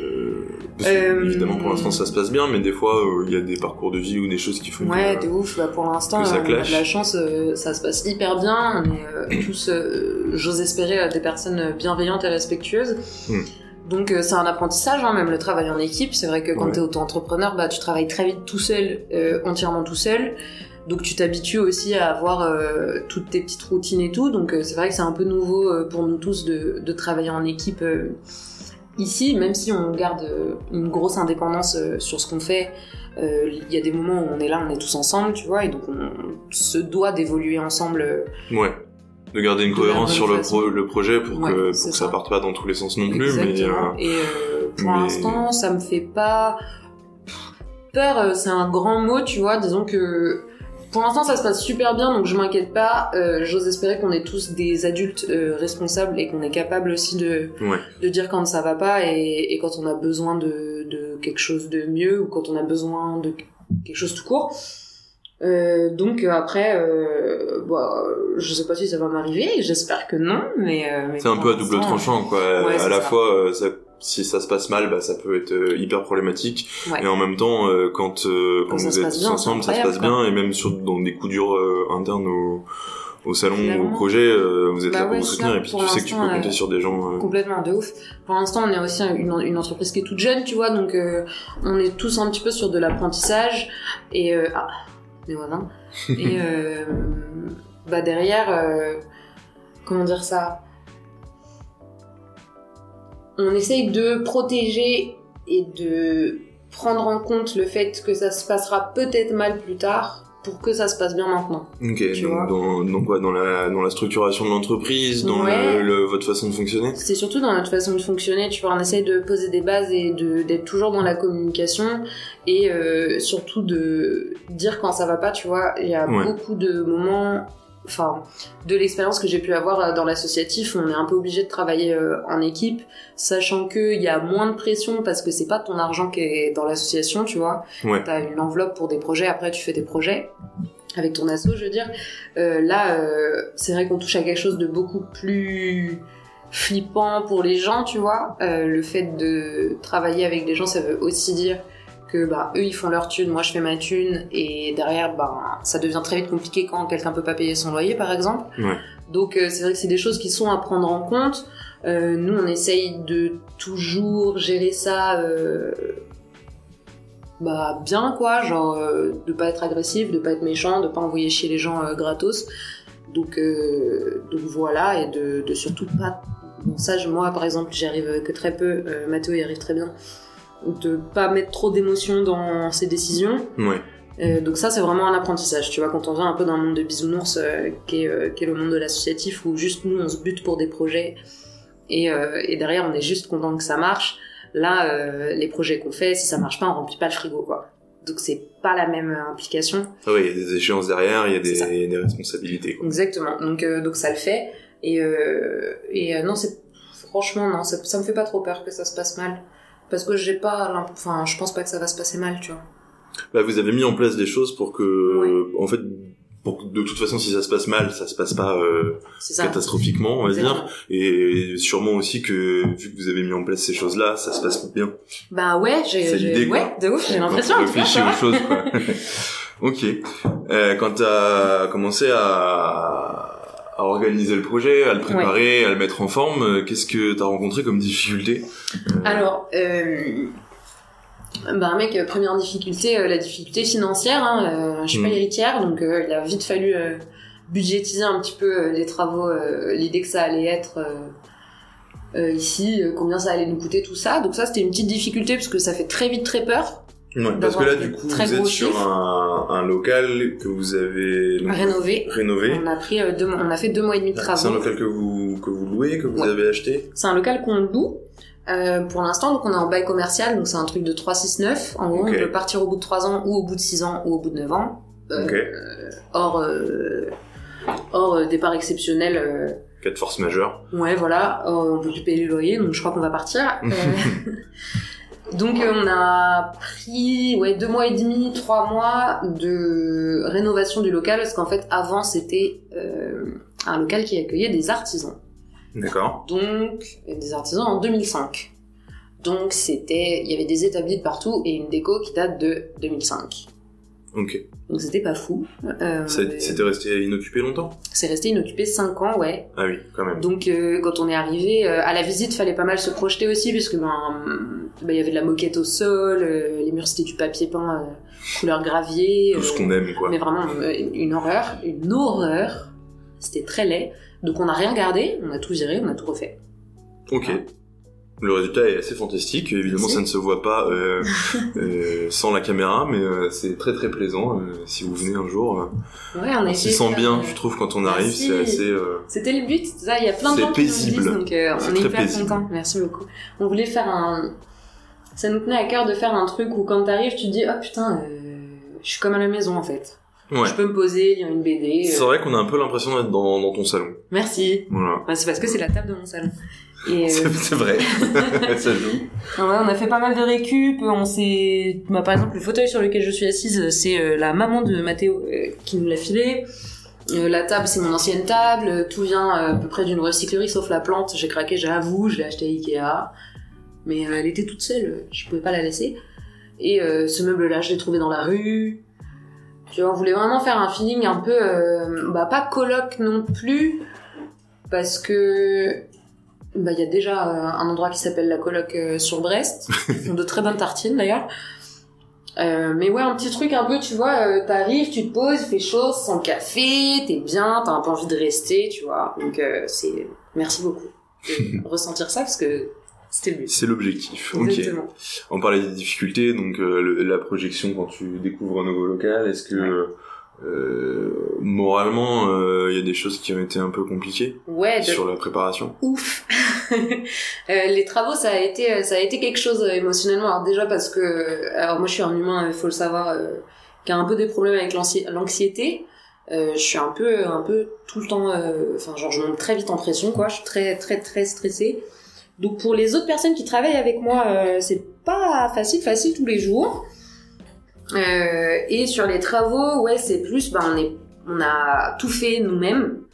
A: euh, parce que,
B: Euh,
A: Évidemment pour l'instant ça se passe bien, mais des fois euh, il y a des parcours de vie ou des choses qui font
B: Ouais, de ouf. Bah, pour l'instant, euh, on a de la chance, euh, ça se passe hyper bien. On est euh, tous, euh, j'ose espérer, euh, des personnes bienveillantes et respectueuses.
A: Hmm.
B: Donc euh, c'est un apprentissage, hein, même le travail en équipe. C'est vrai que quand
A: Ouais.
B: t'es auto-entrepreneur, bah tu travailles très vite tout seul, euh, entièrement tout seul. Donc tu t'habitues aussi à avoir euh, toutes tes petites routines et tout. Donc euh, c'est vrai que c'est un peu nouveau euh, pour nous tous de, de travailler en équipe ici, même si on garde une grosse indépendance sur ce qu'on fait. Il y a des moments où on est là, on est tous ensemble, tu vois, et donc on se doit d'évoluer ensemble.
A: Ouais. De garder une cohérence sur le, pro-
B: façon.
A: le projet pour
B: Ouais,
A: que, que
B: ça.
A: ça parte pas dans tous les sens non plus, mais
B: Exactement. Et pour
A: mais-
B: l'instant, ça me fait pas peur. C'est un grand mot, tu vois. Disons que pour l'instant, ça se passe super bien, donc je m'inquiète pas. Euh, J'ose espérer qu'on est tous des adultes euh, responsables et qu'on est capable aussi de
A: ouais.
B: de dire quand ça va pas et, et quand on a besoin de, de quelque chose de mieux ou quand on a besoin de quelque chose tout court. Euh, donc après, bah, je sais pas si ça va m'arriver, j'espère que non, mais, mais
A: C'est un peu à double tranchant, quoi.
B: Ouais,
A: à la
B: ça.
A: fois, ça- si ça se passe mal, bah, ça peut être euh, hyper problématique.
B: Ouais.
A: Et en même temps, euh, quand, euh, quand vous êtes
B: bien,
A: ensemble, ça se passe bien. Et même sur, dans des coups durs euh, internes au, au salon ou au projet, euh, vous êtes
B: Bah
A: là pour vous soutenir. Et puis tu sais que tu peux compter
B: euh,
A: sur des gens. euh,
B: Complètement, de ouf. Pour l'instant, on est aussi une, une entreprise qui est toute jeune, tu vois, donc euh, on est tous un petit peu sur de l'apprentissage. Et euh, ah, mes voisins. Et euh, bah derrière, euh, comment dire ça? On essaye de protéger et de prendre en compte le fait que ça se passera peut-être mal plus tard pour que ça se passe bien maintenant.
A: Ok, donc dans, dans quoi? Dans la, dans la structuration de l'entreprise, dans
B: Ouais.
A: le, le- votre façon de fonctionner?
B: C'est surtout dans notre façon de fonctionner, tu vois, on essaye de poser des bases et d'être toujours dans la communication et euh, surtout de dire quand ça va pas, tu vois. Il y a
A: Ouais.
B: beaucoup de moments, enfin, de l'expérience que j'ai pu avoir euh, dans l'associatif, on est un peu obligé de travailler euh, en équipe, sachant qu'il y a moins de pression parce que c'est pas ton argent qui est dans l'association, tu vois.
A: Ouais.
B: T'as une enveloppe pour des projets, après tu fais des projets avec ton asso, je veux dire. Euh, là, euh, c'est vrai qu'on touche à quelque chose de beaucoup plus flippant pour les gens, tu vois. Euh, le fait de travailler avec des gens, ça veut aussi dire que bah eux ils font leur thune, moi je fais ma thune, et derrière bah ça devient très vite compliqué quand quelqu'un peut pas payer son loyer par exemple.
A: Ouais.
B: Donc euh, c'est vrai que c'est des choses qui sont à prendre en compte. Euh, nous on essaye de toujours gérer ça euh, bah bien quoi, genre de pas être agressif, de pas être méchant, de pas envoyer chier les gens gratos. Donc donc voilà et de, de surtout pas bon ça je- moi par exemple j'y arrive que très peu, euh, Mathéo y arrive très bien. De pas mettre trop d'émotions dans ses décisions.
A: Ouais.
B: Euh, donc ça c'est vraiment un apprentissage, tu vois, quand on vient un peu d'un monde de bisounours euh, qui, est, euh, qui est le monde de l'associatif où juste nous on se bute pour des projets et, et derrière on est juste content que ça marche. Là, les projets qu'on fait, si ça marche pas, on remplit pas le frigo quoi. Donc c'est pas la même implication.
A: Ah ouais, il y a des échéances derrière, il y a des, des responsabilités. Quoi.
B: Exactement. Donc donc ça le fait et et non c'est franchement non ça, ça me fait pas trop peur que ça se passe mal parce que j'ai pas enfin je pense pas que ça va se passer mal tu vois.
A: Bah, vous avez mis en place des choses pour que, en fait, pour que de toute façon, si ça se passe mal, ça se passe pas euh, catastrophiquement, on va dire. Et sûrement aussi que, vu que vous avez mis en place ces choses-là, ça se passe bien.
B: Bah ouais, j'ai, ouais, de ouf, j'ai l'impression.
A: réfléchis aux choses, quoi. ok. Euh, quand t'as commencé à, à organiser le projet, à le préparer, à le mettre en forme, euh, qu'est-ce que t'as rencontré comme difficulté? Euh,
B: Alors, euh, bah mec, euh, première difficulté, euh, la difficulté financière. Hein, euh, je suis pas
A: Mm.
B: héritière, donc euh, il a vite fallu budgétiser un petit peu les travaux, l'idée que ça allait être ici, combien ça allait nous coûter, tout ça. Donc ça, c'était une petite difficulté parce que ça fait très vite très peur.
A: Ouais, parce que là, du coup, vous êtes sur un, un local que vous avez donc,
B: Rénover.
A: rénové.
B: On a pris euh, deux, on a fait deux mois et demi de
A: C'est un
B: travaux.
A: local que vous, que vous louez, que vous
B: Ouais.
A: avez acheté
B: C'est un local qu'on loue. euh, pour l'instant, donc on est en bail commercial, donc c'est un truc de 3-6-9. En gros, on peut partir au bout de 3 ans, ou au bout de 6 ans, ou au bout de 9 ans. Euh,
A: Ok.
B: hors, euh, hors départ exceptionnel.
A: Cas de force majeure.
B: ouais, voilà, euh, on peut plus payer le loyer, donc je crois qu'on va partir. Euh, donc euh, on a pris ouais deux mois et demi, trois mois de rénovation du local parce qu'en fait avant c'était euh, un local qui accueillait des artisans.
A: D'accord.
B: Donc des artisans en 2005. Donc c'était il y avait des établis de partout et une déco qui date de 2005.
A: Ok.
B: Donc c'était pas fou. Euh,
A: C'était resté inoccupé longtemps
B: c'est resté inoccupé 5 ans, ouais.
A: Ah oui, quand même.
B: Donc euh, quand on est arrivé euh, à la visite, fallait pas mal se projeter aussi puisque ben ben, il y avait de la moquette au sol, les murs c'était du papier peint couleur gravier,
A: Tout ce qu'on aime, quoi.
B: mais vraiment une horreur, une horreur. C'était très laid. Donc on n'a rien gardé, on a tout viré, on a tout refait.
A: Ok. Le résultat est assez fantastique. Évidemment,
B: Merci.
A: ça ne se voit pas euh, euh, sans la caméra, mais euh, c'est très très plaisant. si vous venez un jour,
B: Ouais, on a
A: on s'y sent bien. Je trouve quand on arrive, c'est assez.
B: C'était le but, ça, il y a plein de gens qui nous le
A: paisible.
B: disent, donc on est hyper
A: paisible.
B: contents. Merci beaucoup. On voulait faire un... Ça nous tenait à cœur de faire un truc où quand t'arrives, tu te dis « Oh putain, je suis comme à la maison en fait.
A: Ouais.
B: Je peux me poser, lire une BD.
A: C'est vrai qu'on a un peu l'impression d'être dans, dans ton salon.
B: Merci.
A: Voilà.
B: Bah, c'est parce que c'est la table de mon salon. Euh,
A: C'est c'est vrai. ça joue.
B: On a fait pas mal de récup. On s'est, bah, par exemple, le fauteuil sur lequel je suis assise, c'est euh, la maman de Mathéo euh, qui nous l'a filé. Euh, la table, c'est mon ancienne table. Tout vient euh, à peu près d'une recyclerie, sauf la plante. J'ai craqué, j'avoue, je l'ai acheté à Ikea. Mais euh, elle était toute seule, euh, je pouvais pas la laisser. Et euh, ce meuble-là, je l'ai trouvé dans la rue. Tu vois, on voulait vraiment faire un feeling un peu, euh, bah pas coloc non plus, parce que bah il y a déjà euh, un endroit qui s'appelle la coloc euh, sur Brest, Ils font de très bonnes tartines d'ailleurs. Euh, mais ouais, un petit truc un peu, tu vois, t'arrives, tu te poses, il fait chaud, sans café, t'es bien, t'as un peu envie de rester, tu vois. Donc c'est merci beaucoup de ressentir ça parce que c'était le but.
A: C'est l'objectif. Ok. On parlait des difficultés, donc le- la projection quand tu découvres un nouveau local. Est-ce que euh, moralement, euh, il y a des choses qui ont été un peu compliquées
B: Ouais, de
A: sur la préparation
B: ouf. Euh, les travaux, ça a été, ça a été quelque chose émotionnellement. Alors déjà parce que, alors moi je suis un humain, il faut le savoir, qui a un peu des problèmes avec l'anxi- l'anxiété. Je suis un peu, un peu tout le temps, enfin genre je monte très vite en pression, quoi. Je suis très, très, très stressée. Donc pour les autres personnes qui travaillent avec moi, c'est pas facile, facile tous les jours. Euh, et sur les travaux, ouais, c'est plus, ben on est, on a tout fait nous-mêmes.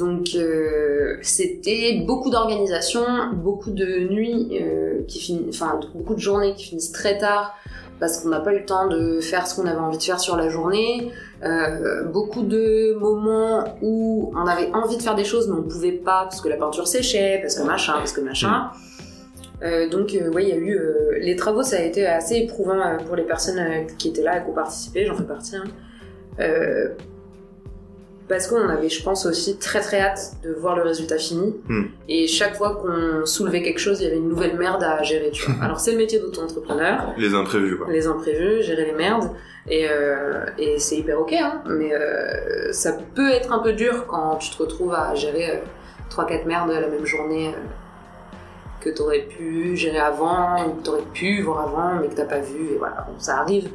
B: Donc euh, c'était beaucoup d'organisation, beaucoup de nuits euh, qui finissent, enfin beaucoup de journées qui finissent très tard parce qu'on n'a pas eu le temps de faire ce qu'on avait envie de faire sur la journée. Euh, beaucoup de moments où on avait envie de faire des choses mais on pouvait pas parce que la peinture séchait, parce que machin, parce que machin. Donc euh, ouais, il y a eu euh, les travaux, ça a été assez éprouvant euh, pour les personnes euh, qui étaient là et qui ont participé, j'en fais partie. hein. Euh, parce qu'on avait, je pense, aussi très très hâte de voir le résultat fini.
A: Hmm.
B: Et chaque fois qu'on soulevait quelque chose, il y avait une nouvelle merde à gérer. Tu vois. Alors c'est le métier d'auto-entrepreneur,
A: Les imprévus, quoi.
B: les imprévus, gérer les merdes. Et, euh, et c'est hyper ok, hein, mais euh, ça peut être un peu dur quand tu te retrouves à gérer euh, 3-4 merdes la même journée euh, que t'aurais pu gérer avant, ou que t'aurais pu voir avant, mais que t'as pas vu, et voilà, bon, ça arrive.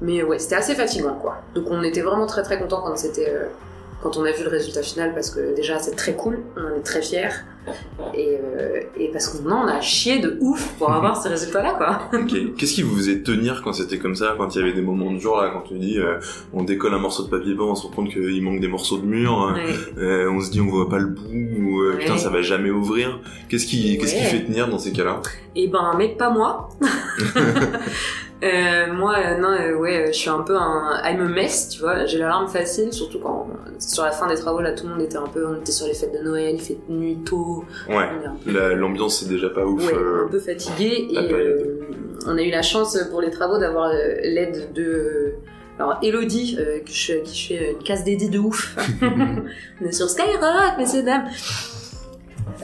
B: Mais ouais, c'était assez fatigant, quoi. Donc on était vraiment très très contents quand c'était... quand on a vu le résultat final, parce que déjà c'est très cool, on est très fiers, et, euh, et parce qu'on en a chié de ouf pour avoir ces résultats-là, quoi.
A: Qu'est-ce qui vous faisait tenir quand c'était comme ça, quand il y avait des moments de jour là, quand tu dis euh, on décolle un morceau de papier peint, on se rend compte qu'il manque des morceaux de mur,
B: Ouais.
A: euh, on se dit on voit pas le bout, ou euh, putain ça va jamais ouvrir. Qu'est-ce qui, qu'est-ce qui fait tenir dans ces cas-là?
B: Et ben, mec, pas moi. Euh, moi, euh, non, euh, ouais, euh, je suis un peu un I'm a mess, tu vois. J'ai l'alarme facile, surtout quand sur la fin des travaux, là, tout le monde était un peu, on était sur les fêtes de Noël, il fait nuit tôt,
A: Ouais.
B: peu,
A: La- L'ambiance c'est déjà pas ouf.
B: ouais,
A: euh,
B: un peu fatigué. Et euh, on a eu la chance pour les travaux d'avoir l'aide de alors Elodie, je, qui je fais une case dédiée de ouf. on est sur Skyrock, messieurs dames.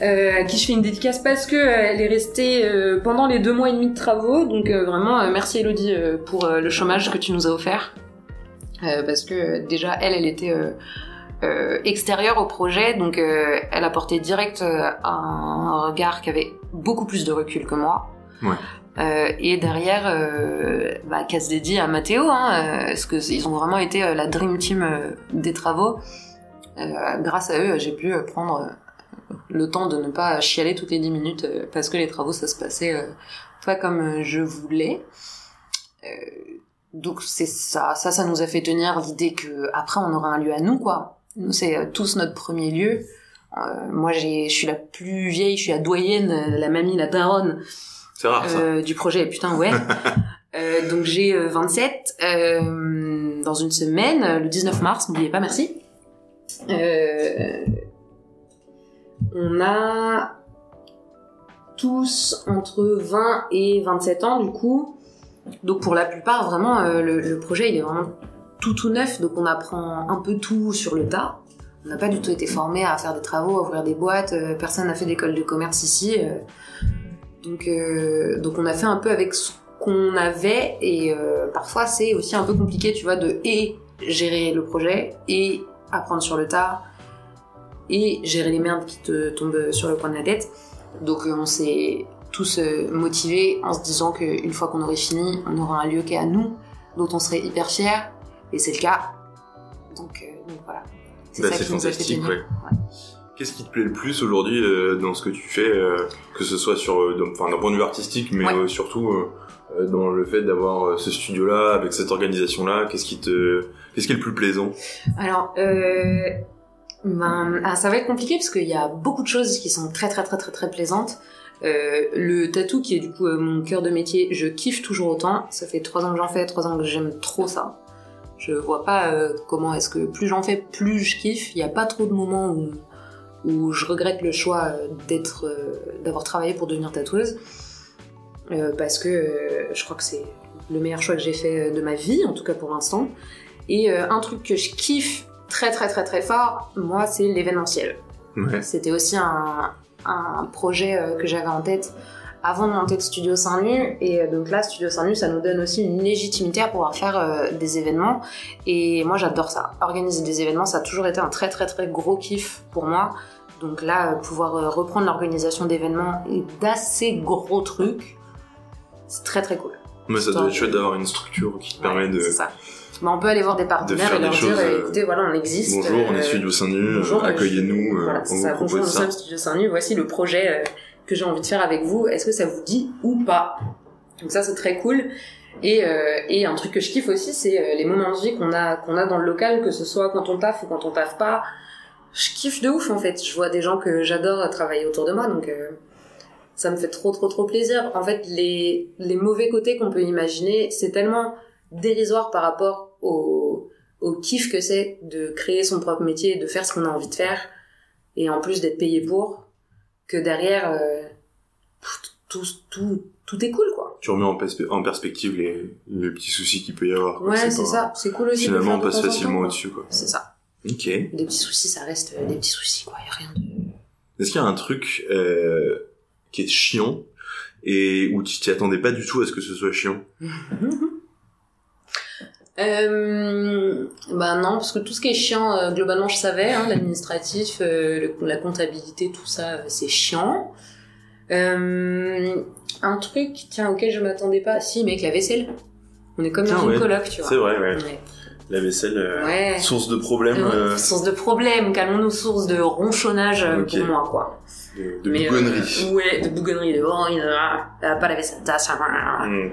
B: Euh, à qui je fais une dédicace parce que euh, elle est restée euh, pendant les deux mois et demi de travaux. Donc vraiment, merci Elodie pour le chômage que tu nous as offert. Parce que déjà, elle, elle était euh, extérieure au projet, donc euh, elle apportait direct euh, un regard qui avait beaucoup plus de recul que moi.
A: Ouais.
B: Et derrière, bah, casse dédiée à Mathéo, hein, parce que ils ont vraiment été la dream team des travaux. Grâce à eux, j'ai pu prendre le temps de ne pas chialer toutes les 10 minutes euh, parce que les travaux ça se passait euh, pas comme euh, je voulais. Donc c'est ça, ça, ça nous a fait tenir l'idée que après on aura un lieu à nous quoi. Nous c'est tous notre premier lieu. Moi j'ai, je suis la plus vieille, je suis la doyenne, la mamie, la daronne
A: C'est rare ça.
B: euh, du projet. Putain ouais. Euh, donc j'ai euh, 27 euh, dans une semaine, le 19 mars, n'oubliez pas, merci. Euh, on a tous entre 20 et 27 ans du coup. Donc pour la plupart, vraiment, euh, le, projet il est vraiment tout tout neuf, donc on apprend un peu tout sur le tas. On n'a pas du tout été formé à faire des travaux, à ouvrir des boîtes. euh, personne n'a fait d'école de commerce ici. euh. donc, donc on a fait un peu avec ce qu'on avait et parfois c'est aussi un peu compliqué, tu vois, de et gérer le projet et apprendre sur le tas et gérer les merdes qui te tombent sur le coin de la tête. Donc euh, on s'est tous euh, motivés en se disant qu'une fois qu'on aurait fini, on aura un lieu qui est à nous, dont on serait hyper fiers, et c'est le cas. Donc, euh, donc voilà.
A: Bah,
B: ça
A: c'est
B: qui nous a fait
A: fantastique, ouais. Qu'est-ce qui te plaît le plus aujourd'hui euh, dans ce que tu fais, euh, que ce soit sur, d'un- enfin d'un point de vue artistique, mais
B: Ouais.
A: euh, surtout dans le fait d'avoir euh, ce studio-là avec cette organisation-là Qu'est-ce qui te, qu'est-ce qui est le plus plaisant?
B: Alors, euh, ben, ah, ça va être compliqué parce qu'il y a beaucoup de choses qui sont très très très très très plaisantes. Euh, le tatou qui est du coup euh, mon cœur de métier, je kiffe toujours autant. Ça fait trois ans que j'en fais, trois ans que j'aime trop ça. Je vois pas euh, comment est-ce que plus j'en fais, plus je kiffe. Il n'y a pas trop de moments où, où je regrette le choix d'être, d'avoir travaillé pour devenir tatoueuse. Parce que je crois que c'est le meilleur choix que j'ai fait de ma vie, en tout cas pour l'instant. Et un truc que je kiffe très très très très fort, moi, c'est l'événementiel.
A: Ouais.
B: C'était aussi un, un projet euh, que j'avais en tête avant de monter le Studio Saint-Nu. Et euh, donc là, Studio Saint-Nu, ça nous donne aussi une légitimité à pouvoir faire euh, des événements. Et moi, j'adore ça. Organiser des événements, ça a toujours été un très très très gros kiff pour moi. Donc là, euh, pouvoir euh, reprendre l'organisation d'événements et d'assez gros trucs, c'est très très cool.
A: Mais ça doit être chouette d'avoir une structure qui te permet de.
B: Bah, on peut aller voir des partenaires
A: faire
B: et leur dire,
A: choses, euh,
B: écoutez, voilà, on existe.
A: Bonjour, on
B: euh,
A: est Studio Saint-Nu,
B: bonjour,
A: euh,
B: euh,
A: accueillez-nous, euh,
B: voilà,
A: on vous
B: ça. Bonjour, nous sommes Studio Saint-Nu, voici le projet euh, que j'ai envie de faire avec vous. Est-ce que ça vous dit ou pas? Donc ça, c'est très cool. Et, euh, et un truc que je kiffe aussi, c'est euh, les moments de vie qu'on a, qu'on a dans le local, que ce soit quand on taffe ou quand on taffe pas. Je kiffe de ouf, en fait. Je vois des gens que j'adore travailler autour de moi, donc euh, ça me fait trop, trop, trop plaisir. En fait, les, les mauvais côtés qu'on peut imaginer, c'est tellement dérisoire par rapport au, au kiff que c'est de créer son propre métier, de faire ce qu'on a envie de faire, et en plus d'être payé pour, que derrière, euh, tout, tout, tout est cool, quoi.
A: Tu remets en, perspe- en perspective les, les petits soucis qu'il peut y avoir. quoi.
B: Ouais,
A: C'est
B: ça. C'est cool aussi.
A: Finalement, on passe facilement
B: quoi.
A: au-dessus, quoi.
B: C'est ça.
A: Ok.
B: Des petits soucis, ça reste euh, des petits soucis, quoi. Y a rien de...
A: Est-ce qu'il y a un truc euh, qui est chiant et où tu t'y attendais pas du tout à ce que ce soit chiant?
B: Euh, bah non, parce que tout ce qui est chiant, euh, globalement, je savais, hein, l'administratif, euh, la comptabilité, tout ça, euh, c'est chiant. Euh, un truc, tiens, auquel je m'attendais pas, si, mec, la vaisselle. On est comme dans une
A: ouais.
B: coloc, tu vois.
A: C'est vrai, ouais.
B: Ouais.
A: La vaisselle, euh,
B: Ouais.
A: source de problème,
B: Source de problème, calmons-nous, source de ronchonnage euh,
A: Ok.
B: pour moi, quoi.
A: De, de
B: Mais, euh,
A: bougonnerie.
B: ouais, de bougonnerie, de oh, il a elle a pas lavé sa tasse.
A: Hmm.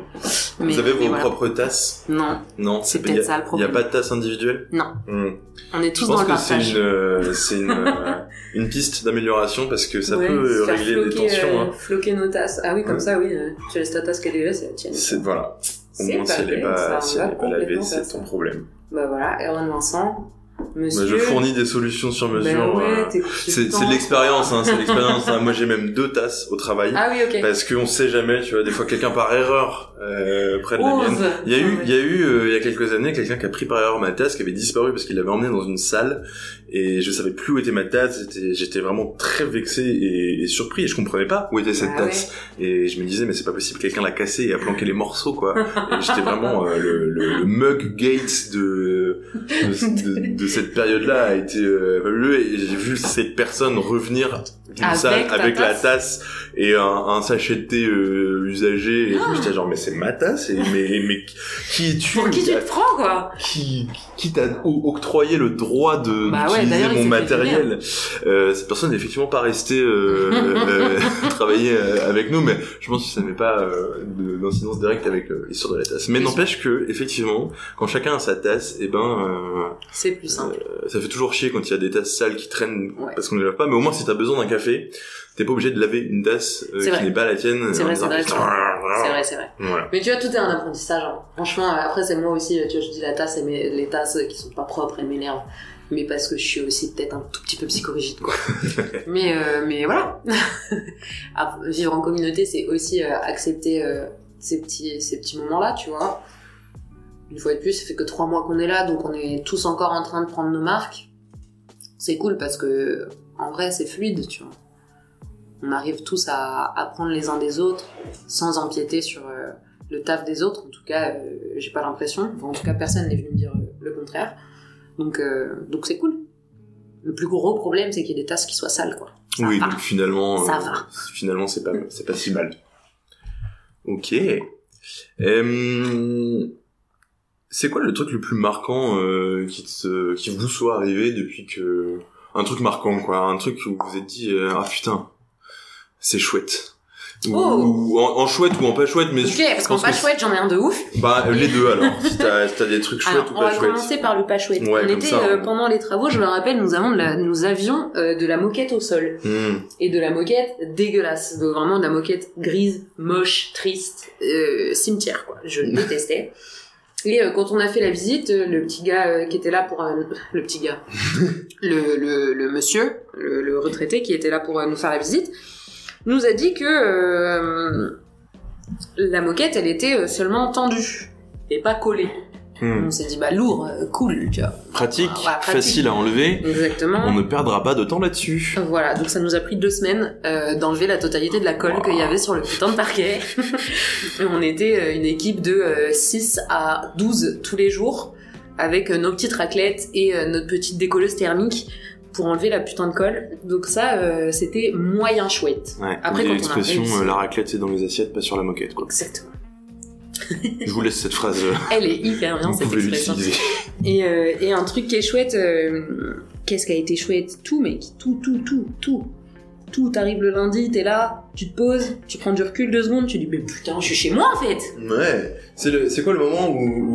B: Mais-
A: Vous avez vos
B: voilà.
A: propres tasses
B: Non,
A: Non,
B: C'est
A: pas-
B: peut-être ça, le
A: Il n'y a
B: problème.
A: pas de tasse individuelle?
B: Non.
A: Hmm.
B: On est
A: Je
B: tous
A: pense
B: dans le
A: que c'est
B: partage.
A: une, euh, c'est une, euh, une piste d'amélioration parce que ça
B: Ouais,
A: peut euh, régler des
B: floquer,
A: tensions.
B: euh,
A: hein.
B: floquer nos tasses. Ah oui, comme
A: Ouais.
B: ça, oui. euh, tu laisses ta tasse qu'elle est là, c'est la tienne.
A: C'est voilà. Au moins, si elle n'est
B: pas
A: si pas lavée, c'est ton problème.
B: Bah voilà, Erwan Vincent, Monsieur.
A: je fournis des solutions sur
B: Bah
A: mesure.
B: ouais,
A: euh, c'est l'expérience, hein, c'est l'expérience. hein. Moi, j'ai même deux tasses au travail.
B: Ah oui, ok.
A: Parce qu'on sait jamais, tu vois, des fois quelqu'un par erreur euh, près de la mienne. Il y a eu,
B: Ouais.
A: il y a eu, euh, il y a quelques années, quelqu'un qui a pris par erreur ma tasse, qui avait disparu parce qu'il l'avait emmené dans une salle et je savais plus où était ma tasse. J'étais, vraiment très vexé et, et surpris et je comprenais pas où était cette
B: Ah
A: tasse. Et je me disais mais c'est pas possible, quelqu'un l'a cassé et a planqué les morceaux quoi. Et j'étais vraiment euh, le, le, le mug de de, de- de cette période-là a été euh, fabuleux et j'ai vu cette personne revenir d'une
B: Avec
A: salle avec la
B: tasse
A: et un, un sachet de thé euh, usagé et tout. J'étais genre mais c'est ma tasse et mais mais qui es-tu
B: Pour qui tu te prends, quoi
A: qui, qui t'a octroyé le droit de
B: Bah
A: d'utiliser mon matériel? Euh, Cette personne n'est effectivement pas restée euh, euh, travailler euh, avec nous, mais je pense que ça n'est pas euh, de- d'incidence directe avec l'histoire de la tasse. Mais n'empêche que effectivement, quand chacun a sa tasse, et ben
B: C'est plus simple.
A: ça fait toujours chier quand il y a des tasses sales qui traînent
B: Ouais.
A: parce qu'on ne les lave pas. Mais au moins, si t'as besoin d'un café, t'es pas obligé de laver une tasse euh, qui n'est pas la tienne.
B: C'est vrai, c'est vrai, C'est vrai, c'est vrai.
A: Voilà.
B: Mais tu vois, tout est un apprentissage. hein. Franchement, euh, après, c'est moi aussi, tu vois, je dis la tasse et mes- les tasses qui sont pas propres et m'énervent. Mais parce que je suis aussi peut-être un tout petit peu psychorigide, quoi. mais, euh, mais voilà. Vivre en communauté, c'est aussi euh, accepter euh, ces petits, ces petits moments-là, tu vois. Une fois de plus, ça fait que trois mois qu'on est là, donc on est tous encore en train de prendre nos marques. C'est cool parce que, en vrai, c'est fluide, tu vois. On arrive tous à apprendre les uns des autres sans empiéter sur euh, le taf des autres. En tout cas, euh, j'ai pas l'impression. Enfin, en tout cas, personne n'est venu me dire euh, le contraire. Donc, euh, donc c'est cool. Le plus gros problème, c'est qu'il y ait des tasses qui soient sales, quoi. Ça
A: oui,
B: va.
A: donc finalement,
B: Ça va.
A: finalement, c'est pas, c'est pas si mal. Ok. C'est quoi le truc le plus marquant euh, qui te, qui vous soit arrivé depuis que, un truc marquant, quoi. Un truc où vous vous êtes dit, euh, ah putain, c'est chouette. Ou,
B: Oh.
A: ou en, en chouette ou en pas chouette, mais
B: Ok,
A: je
B: parce qu'en pas
A: que
B: chouette, j'en ai un de ouf.
A: Bah, euh, les deux alors. si t'as des trucs chouettes
B: Alors,
A: ou
B: on
A: pas
B: va
A: chouettes.
B: commencer par le pas chouette.
A: Ouais,
B: on était
A: ça,
B: euh,
A: on-
B: pendant les travaux, je me rappelle, nous avons de la, nous avions euh, de la moquette au sol
A: Hmm.
B: et de la moquette dégueulasse, donc vraiment de la moquette grise, moche, triste, euh, cimetière quoi. Je détestais. Et quand on a fait la visite, le petit gars qui était là pour le petit gars, le, le, le monsieur, le, le retraité qui était là pour nous faire la visite, nous a dit que euh, la moquette, elle était euh, seulement tendue et pas collée.
A: Hmm.
B: On s'est dit bah lourd, euh, cool, tu vois.
A: Pratique,
B: pratique.
A: facile à enlever.
B: Exactement.
A: On ne perdra pas de temps là-dessus.
B: Voilà, donc ça nous a pris deux semaines euh, d'enlever la totalité de la colle qu'il y avait sur le putain de parquet. Et on était une équipe de euh, 6 à 12 tous les jours, avec nos petites raclettes et euh, notre petite décolleuse thermique pour enlever la putain de colle. Donc ça, euh, c'était moyen chouette.
A: Ouais.
B: Après, quand on a
A: l'expression,
B: réussi-
A: euh, la raclette c'est dans les assiettes, pas sur la moquette, quoi.
B: Exactement.
A: Je vous laisse cette phrase. euh,
B: Elle est hyper bien
A: vous
B: cette
A: pouvez
B: expression.
A: l'utiliser.
B: Et, euh, et un truc qui est chouette, euh, qu'est-ce qui a été chouette? Tout, mec, tout, tout, tout, tout. Tout, t'arrives le lundi, t'es là, tu te poses, tu prends du recul deux secondes, tu dis, mais putain, je suis chez moi en fait
A: Ouais. C'est le, c'est quoi le moment où, où,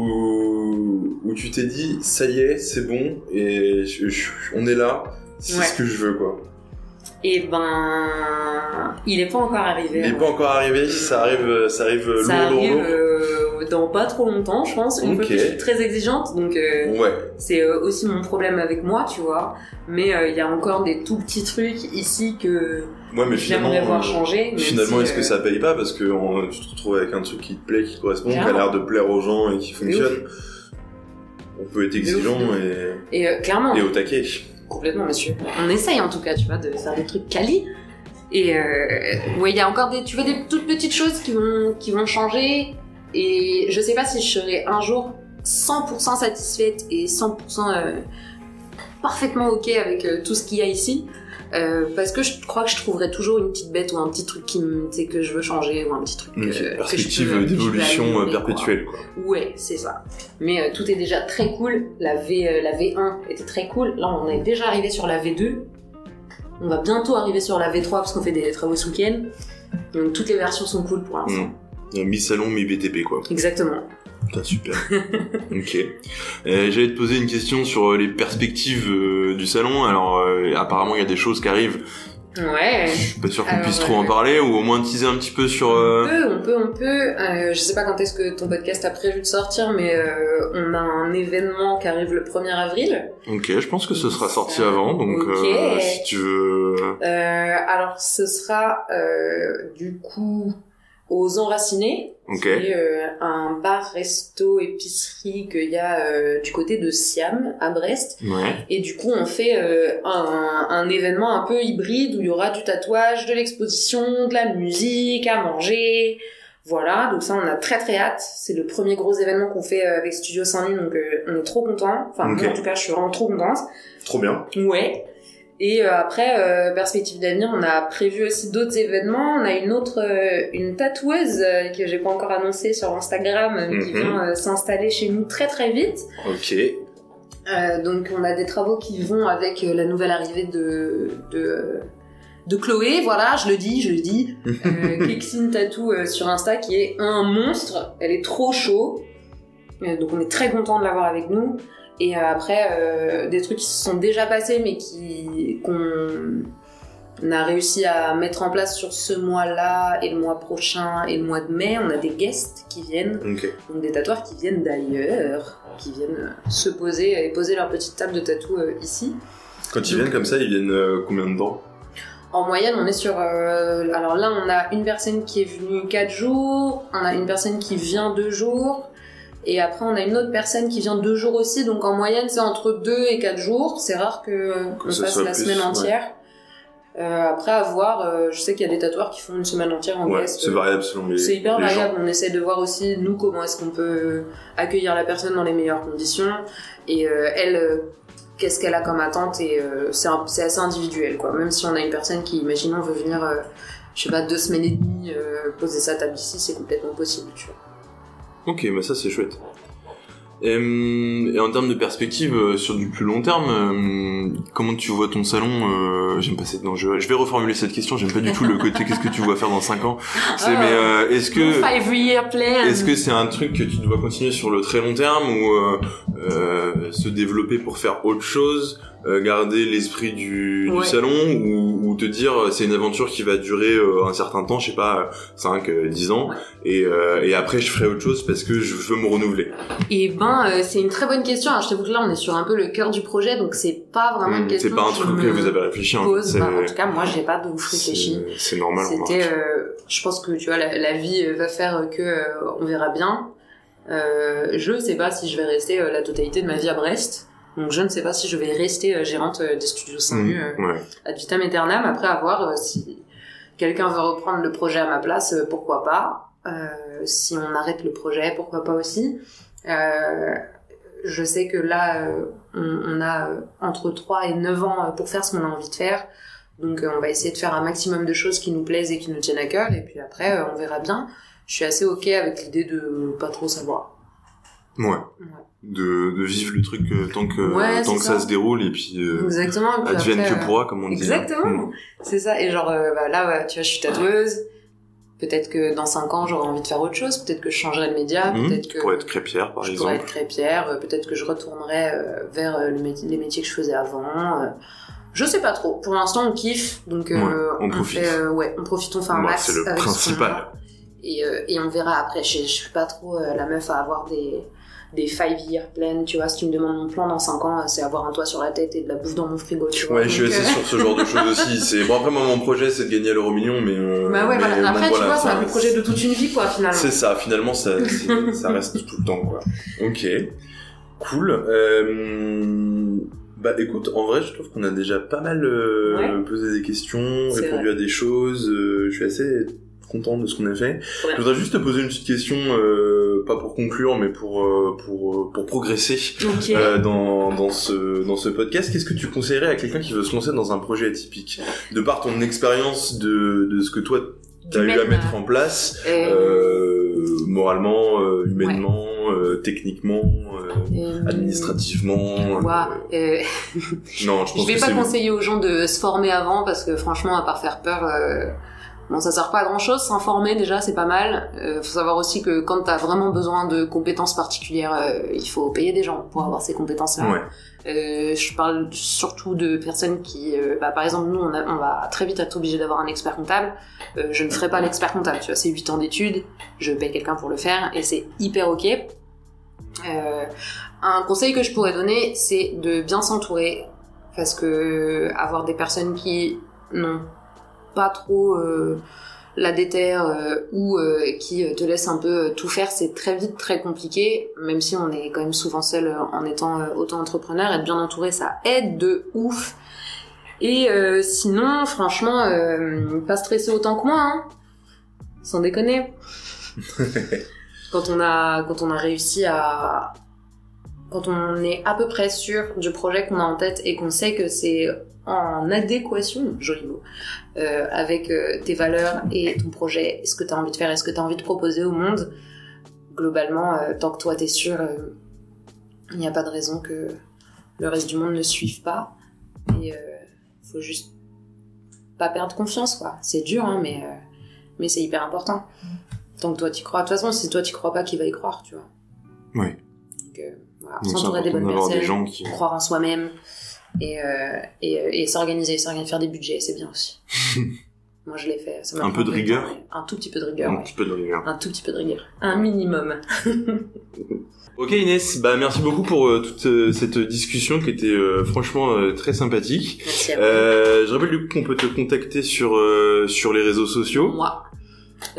A: où tu t'es dit, ça y est, c'est bon, et je- je- on est là, c'est
B: Ouais.
A: ce que je veux, quoi.
B: Et ben, il est pas encore arrivé.
A: Il n'est
B: hein.
A: pas encore arrivé, ça arrive, ça arrive lourd,
B: Ça arrive euh, dans pas trop longtemps, je pense. Une fois que je suis très exigeante, donc euh,
A: Ouais.
B: c'est euh, aussi mon problème avec moi, tu vois. Mais euh, il y a encore des tout petits trucs ici que
A: Ouais, mais
B: j'aimerais voir
A: euh,
B: changer. même
A: finalement,
B: si,
A: est-ce que
B: euh,
A: ça paye pas? Parce que tu te retrouves avec un truc qui te plaît, qui te correspond, qui a l'air de plaire aux gens et qui fonctionne. On peut être exigeant et,
B: Et euh, clairement,
A: et au taquet.
B: Complètement, monsieur. On essaye en tout cas, tu vois, de faire des trucs quali. Et euh, ouais, il y a encore des, tu vois, des toutes petites choses qui vont, qui vont changer. Et je sais pas si je serai un jour 100% satisfaite et 100% euh, parfaitement ok avec euh, tout ce qu'il y a ici. Euh, parce que je crois que je trouverai toujours une petite bête ou un petit truc qui me, tu sais, que je veux changer ou un petit truc
A: Une
B: euh,
A: petite perspective d'évolution euh,
B: quoi.
A: perpétuelle, quoi.
B: Ouais, c'est ça. Mais euh, tout est déjà très cool. La, v, la V1 était très cool. Là, on est déjà arrivé sur la V2. On va bientôt arriver sur la V3 parce qu'on fait des travaux ce week-end. Donc toutes les versions sont cool pour l'instant.
A: Mm. Mi-salon, mi-BTP, quoi.
B: Exactement.
A: Putain, super. ok. Euh, J'allais te poser une question sur euh, les perspectives euh, du salon. Alors, euh, apparemment, il y a des choses qui arrivent.
B: Ouais.
A: Je suis pas sûr qu'on puisse trop en parler, ou au moins teaser un petit peu sur...
B: On peut, on peut, on peut. Euh, je sais pas quand est-ce que ton podcast a prévu de sortir, mais euh, on a un événement qui arrive le 1er avril.
A: Ok, je pense que ce sera sorti avant, donc
B: Ok.
A: euh, si tu veux...
B: Euh, alors, ce sera euh, du coup aux Enracinés. C'est euh, un bar, resto, épicerie qu'il y a euh, du côté de Siam, à Brest.
A: Ouais.
B: Et du coup, on fait euh, un, un événement un peu hybride où il y aura du tatouage, de l'exposition, de la musique, à manger. Voilà, donc ça, on a très très hâte. C'est le premier gros événement qu'on fait avec Studio Saint-Denis, donc on est trop contents. Enfin, moi en tout cas, je suis vraiment trop contente.
A: Trop bien.
B: Ouais. Et euh, après, euh, perspective d'avenir, on a prévu aussi d'autres événements. On a une autre, euh, une tatoueuse que j'ai pas encore annoncée sur Instagram euh, qui
A: Mhm.
B: vient s'installer chez nous très très vite.
A: Ok.
B: Euh, donc on a des travaux qui vont avec euh, la nouvelle arrivée de, de de Chloé, voilà, je le dis, je le dis. Euh, Kexine Tattoo sur Insta qui est un monstre. Elle est trop chaud. Donc on est très content de l'avoir avec nous. Et euh, après, euh, des trucs qui se sont déjà passés mais qui qu'on on a réussi à mettre en place sur ce mois-là et le mois prochain et le mois de mai. On a des guests qui viennent, donc des tatoueurs qui viennent d'ailleurs, qui viennent euh, se poser et poser leur petite table de tatou euh, ici.
A: Quand ils viennent comme ça, ils viennent euh, combien de temps?
B: En moyenne, on est sur. euh, alors là, on a une personne qui est venue 4 jours, on a une personne qui vient 2 jours, et après, on a une autre personne qui vient 2 jours aussi. Donc en moyenne, c'est entre 2 et 4 jours. C'est rare que qu'on fasse la
A: plus,
B: semaine
A: ouais.
B: entière. Euh, après, à voir, euh, je sais qu'il y a des tatoueurs qui font une semaine entière en
A: Ouais,
B: guest.
A: c'est variable selon les
B: C'est hyper
A: les gens.
B: variable. On essaie de voir aussi, nous, comment est-ce qu'on peut accueillir la personne dans les meilleures conditions. Et euh, elle, euh, qu'est-ce qu'elle a comme attente. Et euh, c'est assez individuel, quoi. Même si on a une personne qui, imaginons, veut venir, euh, je sais pas, deux semaines et demie, euh, poser sa table ici, c'est complètement possible, tu vois.
A: Ok, bah ça c'est chouette. Et, et en termes de perspective euh, sur du plus long terme, euh, comment tu vois ton salon euh, J'aime pas cette non, je, je vais reformuler cette question. J'aime pas du tout le côté qu'est-ce que tu vois faire dans 5 ans? C'est mais euh, est-ce que est-ce que c'est un truc que tu dois continuer sur le très long terme ou euh, euh, se développer pour faire autre chose, garder l'esprit du, du salon ou, ou te dire euh, c'est une aventure qui va durer euh, un certain temps, je sais pas, 5, 10 ans, et, euh, et après je ferai autre chose parce que je veux me renouveler.
B: Et ben, euh, c'est une très bonne question. Alors, je t'avoue que là, on est sur un peu le cœur du projet, donc c'est pas vraiment une
A: Hmm,
B: question.
A: C'est pas un truc auquel vous avez réfléchi. en fait,
B: pose. Bah, en tout cas, moi, j'ai pas de ouf réfléchi.
A: c'est- normal.
B: C'était, euh, je pense que tu vois, la, la vie euh, va faire que euh, on verra bien. Euh, je sais pas si je vais rester euh, la totalité de ma vie à Brest. Donc je ne sais pas si je vais rester euh, gérante euh, des studios Saint-Nu euh,
A: Hmm, ouais.
B: ad vitam aeternam. Après avoir si quelqu'un veut reprendre le projet à ma place, euh, pourquoi pas. Euh, si on arrête le projet, pourquoi pas aussi. Euh, je sais que là, euh, on, on a euh, entre 3 et 9 ans euh, pour faire ce qu'on a envie de faire. Donc euh, on va essayer de faire un maximum de choses qui nous plaisent et qui nous tiennent à cœur. Et puis après, euh, on verra bien. Je suis assez ok avec l'idée de pas trop savoir.
A: Ouais. De, de vivre le truc euh, tant que
B: Ouais,
A: tant que ça.
B: ça.
A: se déroule et puis euh,
B: Exactement. et puis
A: advienne
B: après,
A: que pourra comme on dit. hein.
B: Exactement.
A: Hmm.
B: C'est ça. Et genre, euh, bah, là, ouais, tu vois, je suis tatoueuse. Peut-être que dans 5 ans, j'aurai envie de faire autre chose. Peut-être que je changerai de média.
A: Hmm.
B: Peut-être que
A: Pour être crêpière par
B: je
A: exemple.
B: pourrais être crêpière. euh, Peut-être que je retournerai vers le métier- les métiers que je faisais avant. je sais pas trop. Pour l'instant, on kiffe. Donc, euh,
A: Ouais, on profite.
B: fait, ouais, on profite, on fait un
A: Bah,
B: max
A: c'est le principal.
B: Et, euh, et on verra après. Je, je suis pas trop la meuf à avoir des, des five year plans. Tu vois, si tu me demandes mon plan dans 5 ans, c'est avoir un toit sur la tête et de la bouffe dans mon frigo. Tu vois.
A: Ouais, je suis assez
B: euh,
A: sur ce genre de choses aussi. C'est bon après moi mon projet c'est de gagner à l'euro million, mais euh,
B: Bah ouais,
A: mais
B: voilà.
A: bon,
B: Après, tu
A: voilà,
B: vois, c'est un projet de toute une vie, quoi, finalement.
A: C'est ça, finalement, ça, ça reste tout le temps, quoi. Ok, cool. Euh, bah écoute, en vrai, je trouve qu'on a déjà pas mal euh,
B: Ouais.
A: posé des questions, répondu à des choses. euh, je suis assez content de ce qu'on a fait.
B: Bien.
A: Je voudrais juste te poser une petite question, euh, pas pour conclure, mais pour euh, pour euh, pour progresser euh, dans dans ce dans ce podcast. Qu'est-ce que tu conseillerais à quelqu'un qui veut se lancer dans un projet atypique, de par ton expérience de de ce que toi t'as eu à mettre en place?
B: euh,
A: euh, moralement, humainement, euh, techniquement, administrativement. Euh, non, je pense
B: je vais
A: que
B: pas conseiller aux gens de se former avant parce que franchement, à part faire peur, euh, bon, ça sert pas à grand chose. S'informer déjà, c'est pas mal. Euh, faut savoir aussi que quand t'as vraiment besoin de compétences particulières, euh, il faut payer des gens pour avoir ces compétences-là.
A: Ouais.
B: Euh, je parle surtout de personnes qui, euh, bah, par exemple, nous, on, a- on va très vite être obligé d'avoir un expert comptable. Euh, je ne ferai pas l'expert comptable, tu vois, c'est 8 ans d'études, je paye quelqu'un pour le faire et c'est hyper ok. Euh, un conseil que je pourrais donner, c'est de bien s'entourer parce que avoir des personnes qui n'ont pas trop euh, la déterre euh, ou euh, qui te laissent un peu tout faire, c'est très vite très compliqué, même si on est quand même souvent seul euh, en étant euh, auto-entrepreneur, être bien entouré, ça aide de ouf. Et sinon, franchement, pas stresser autant que moi, hein. sans déconner. quand on a quand on a réussi à quand on est à peu près sûr du projet qu'on a en tête et qu'on sait que c'est en adéquation, joli mot, euh, avec euh, tes valeurs et ton projet, ce que tu as envie de faire et ce que tu as envie de proposer au monde, globalement, euh, tant que toi t'es sûr, il n'y a pas de raison que le reste du monde ne suive pas. Et faut juste pas perdre confiance, quoi. C'est dur, hein, mais, mais c'est hyper important. Tant que toi t'y crois. De toute façon, si toi t'y crois pas, qui va y croire, tu vois.
A: Oui.
B: Donc, voilà. S'entourer des bonnes personnes,
A: des gens qui-
B: croire en soi-même et, euh, et, euh, et s'organiser, faire des budgets, c'est bien aussi. Moi, je l'ai fait. ça
A: Un peu de rigueur
B: Un tout petit peu de rigueur,
A: Un
B: ouais.
A: petit peu de rigueur.
B: Un tout petit peu de rigueur. Un minimum.
A: Ok Inès, bah merci beaucoup pour euh, toute euh, cette discussion qui était euh, franchement très sympathique.
B: Merci à vous.
A: Je rappelle du coup qu'on peut te contacter sur sur les réseaux sociaux.
B: Moi.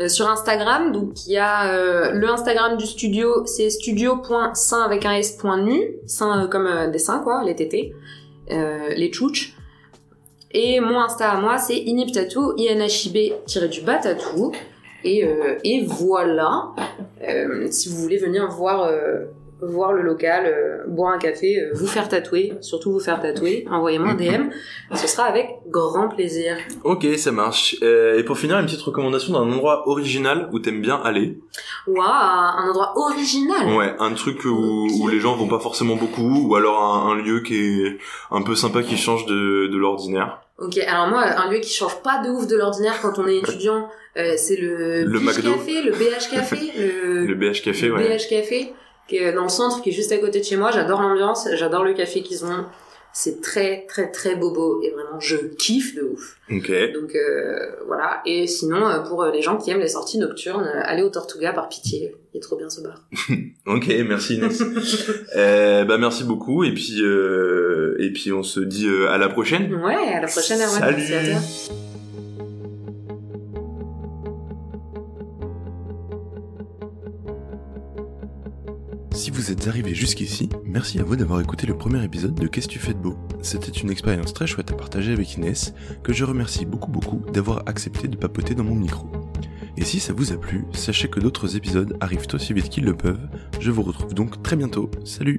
B: Sur Instagram, donc il y a le Instagram du studio, c'est studio.saint avec un s.nu, saint euh, comme des saints quoi, les tétés, les tchouches. Et mon Insta à moi, c'est iniptatou, inhib-du-bas tatou. Et, euh, et voilà. Euh, si vous voulez venir voir euh, voir le local, euh, boire un café, euh, vous faire tatouer, surtout vous faire tatouer, envoyez-moi un DM, ce sera avec grand plaisir.
A: Ok, ça marche. Euh, et pour finir, une petite recommandation d'un endroit original où t'aimes bien aller.
B: Waouh, un endroit original.
A: Ouais, un truc où, où les gens vont pas forcément beaucoup, ou alors un, un lieu qui est un peu sympa, qui change de, de l'ordinaire.
B: Ok, alors moi, un lieu qui change pas de ouf de l'ordinaire quand on est étudiant, euh, c'est le,
A: Le McDo.
B: Café, le BH Café, le,
A: Le BH Café,
B: le
A: ouais.
B: BH Café, qui est dans le centre, qui est juste à côté de chez moi. J'adore l'ambiance, j'adore le café qu'ils ont. C'est très, très, très bobo et vraiment, je kiffe de ouf.
A: Ok.
B: Donc euh, voilà. Et sinon, euh, pour euh, les gens qui aiment les sorties nocturnes, allez au Tortuga par pitié. Il est trop bien ce bar.
A: Ok, merci Inès. euh, bah merci beaucoup et puis et puis on se dit à la prochaine.
B: Ouais, à la prochaine, Erwan.
A: Salut.
B: Merci à toi.
A: Si vous êtes arrivé jusqu'ici, merci à vous d'avoir écouté le premier épisode de Qu'est-ce que tu fais de beau? C'était une expérience très chouette à partager avec Inès, que je remercie beaucoup beaucoup d'avoir accepté de papoter dans mon micro. Et si ça vous a plu, sachez que d'autres épisodes arrivent aussi vite qu'ils le peuvent. Je vous retrouve donc très bientôt. Salut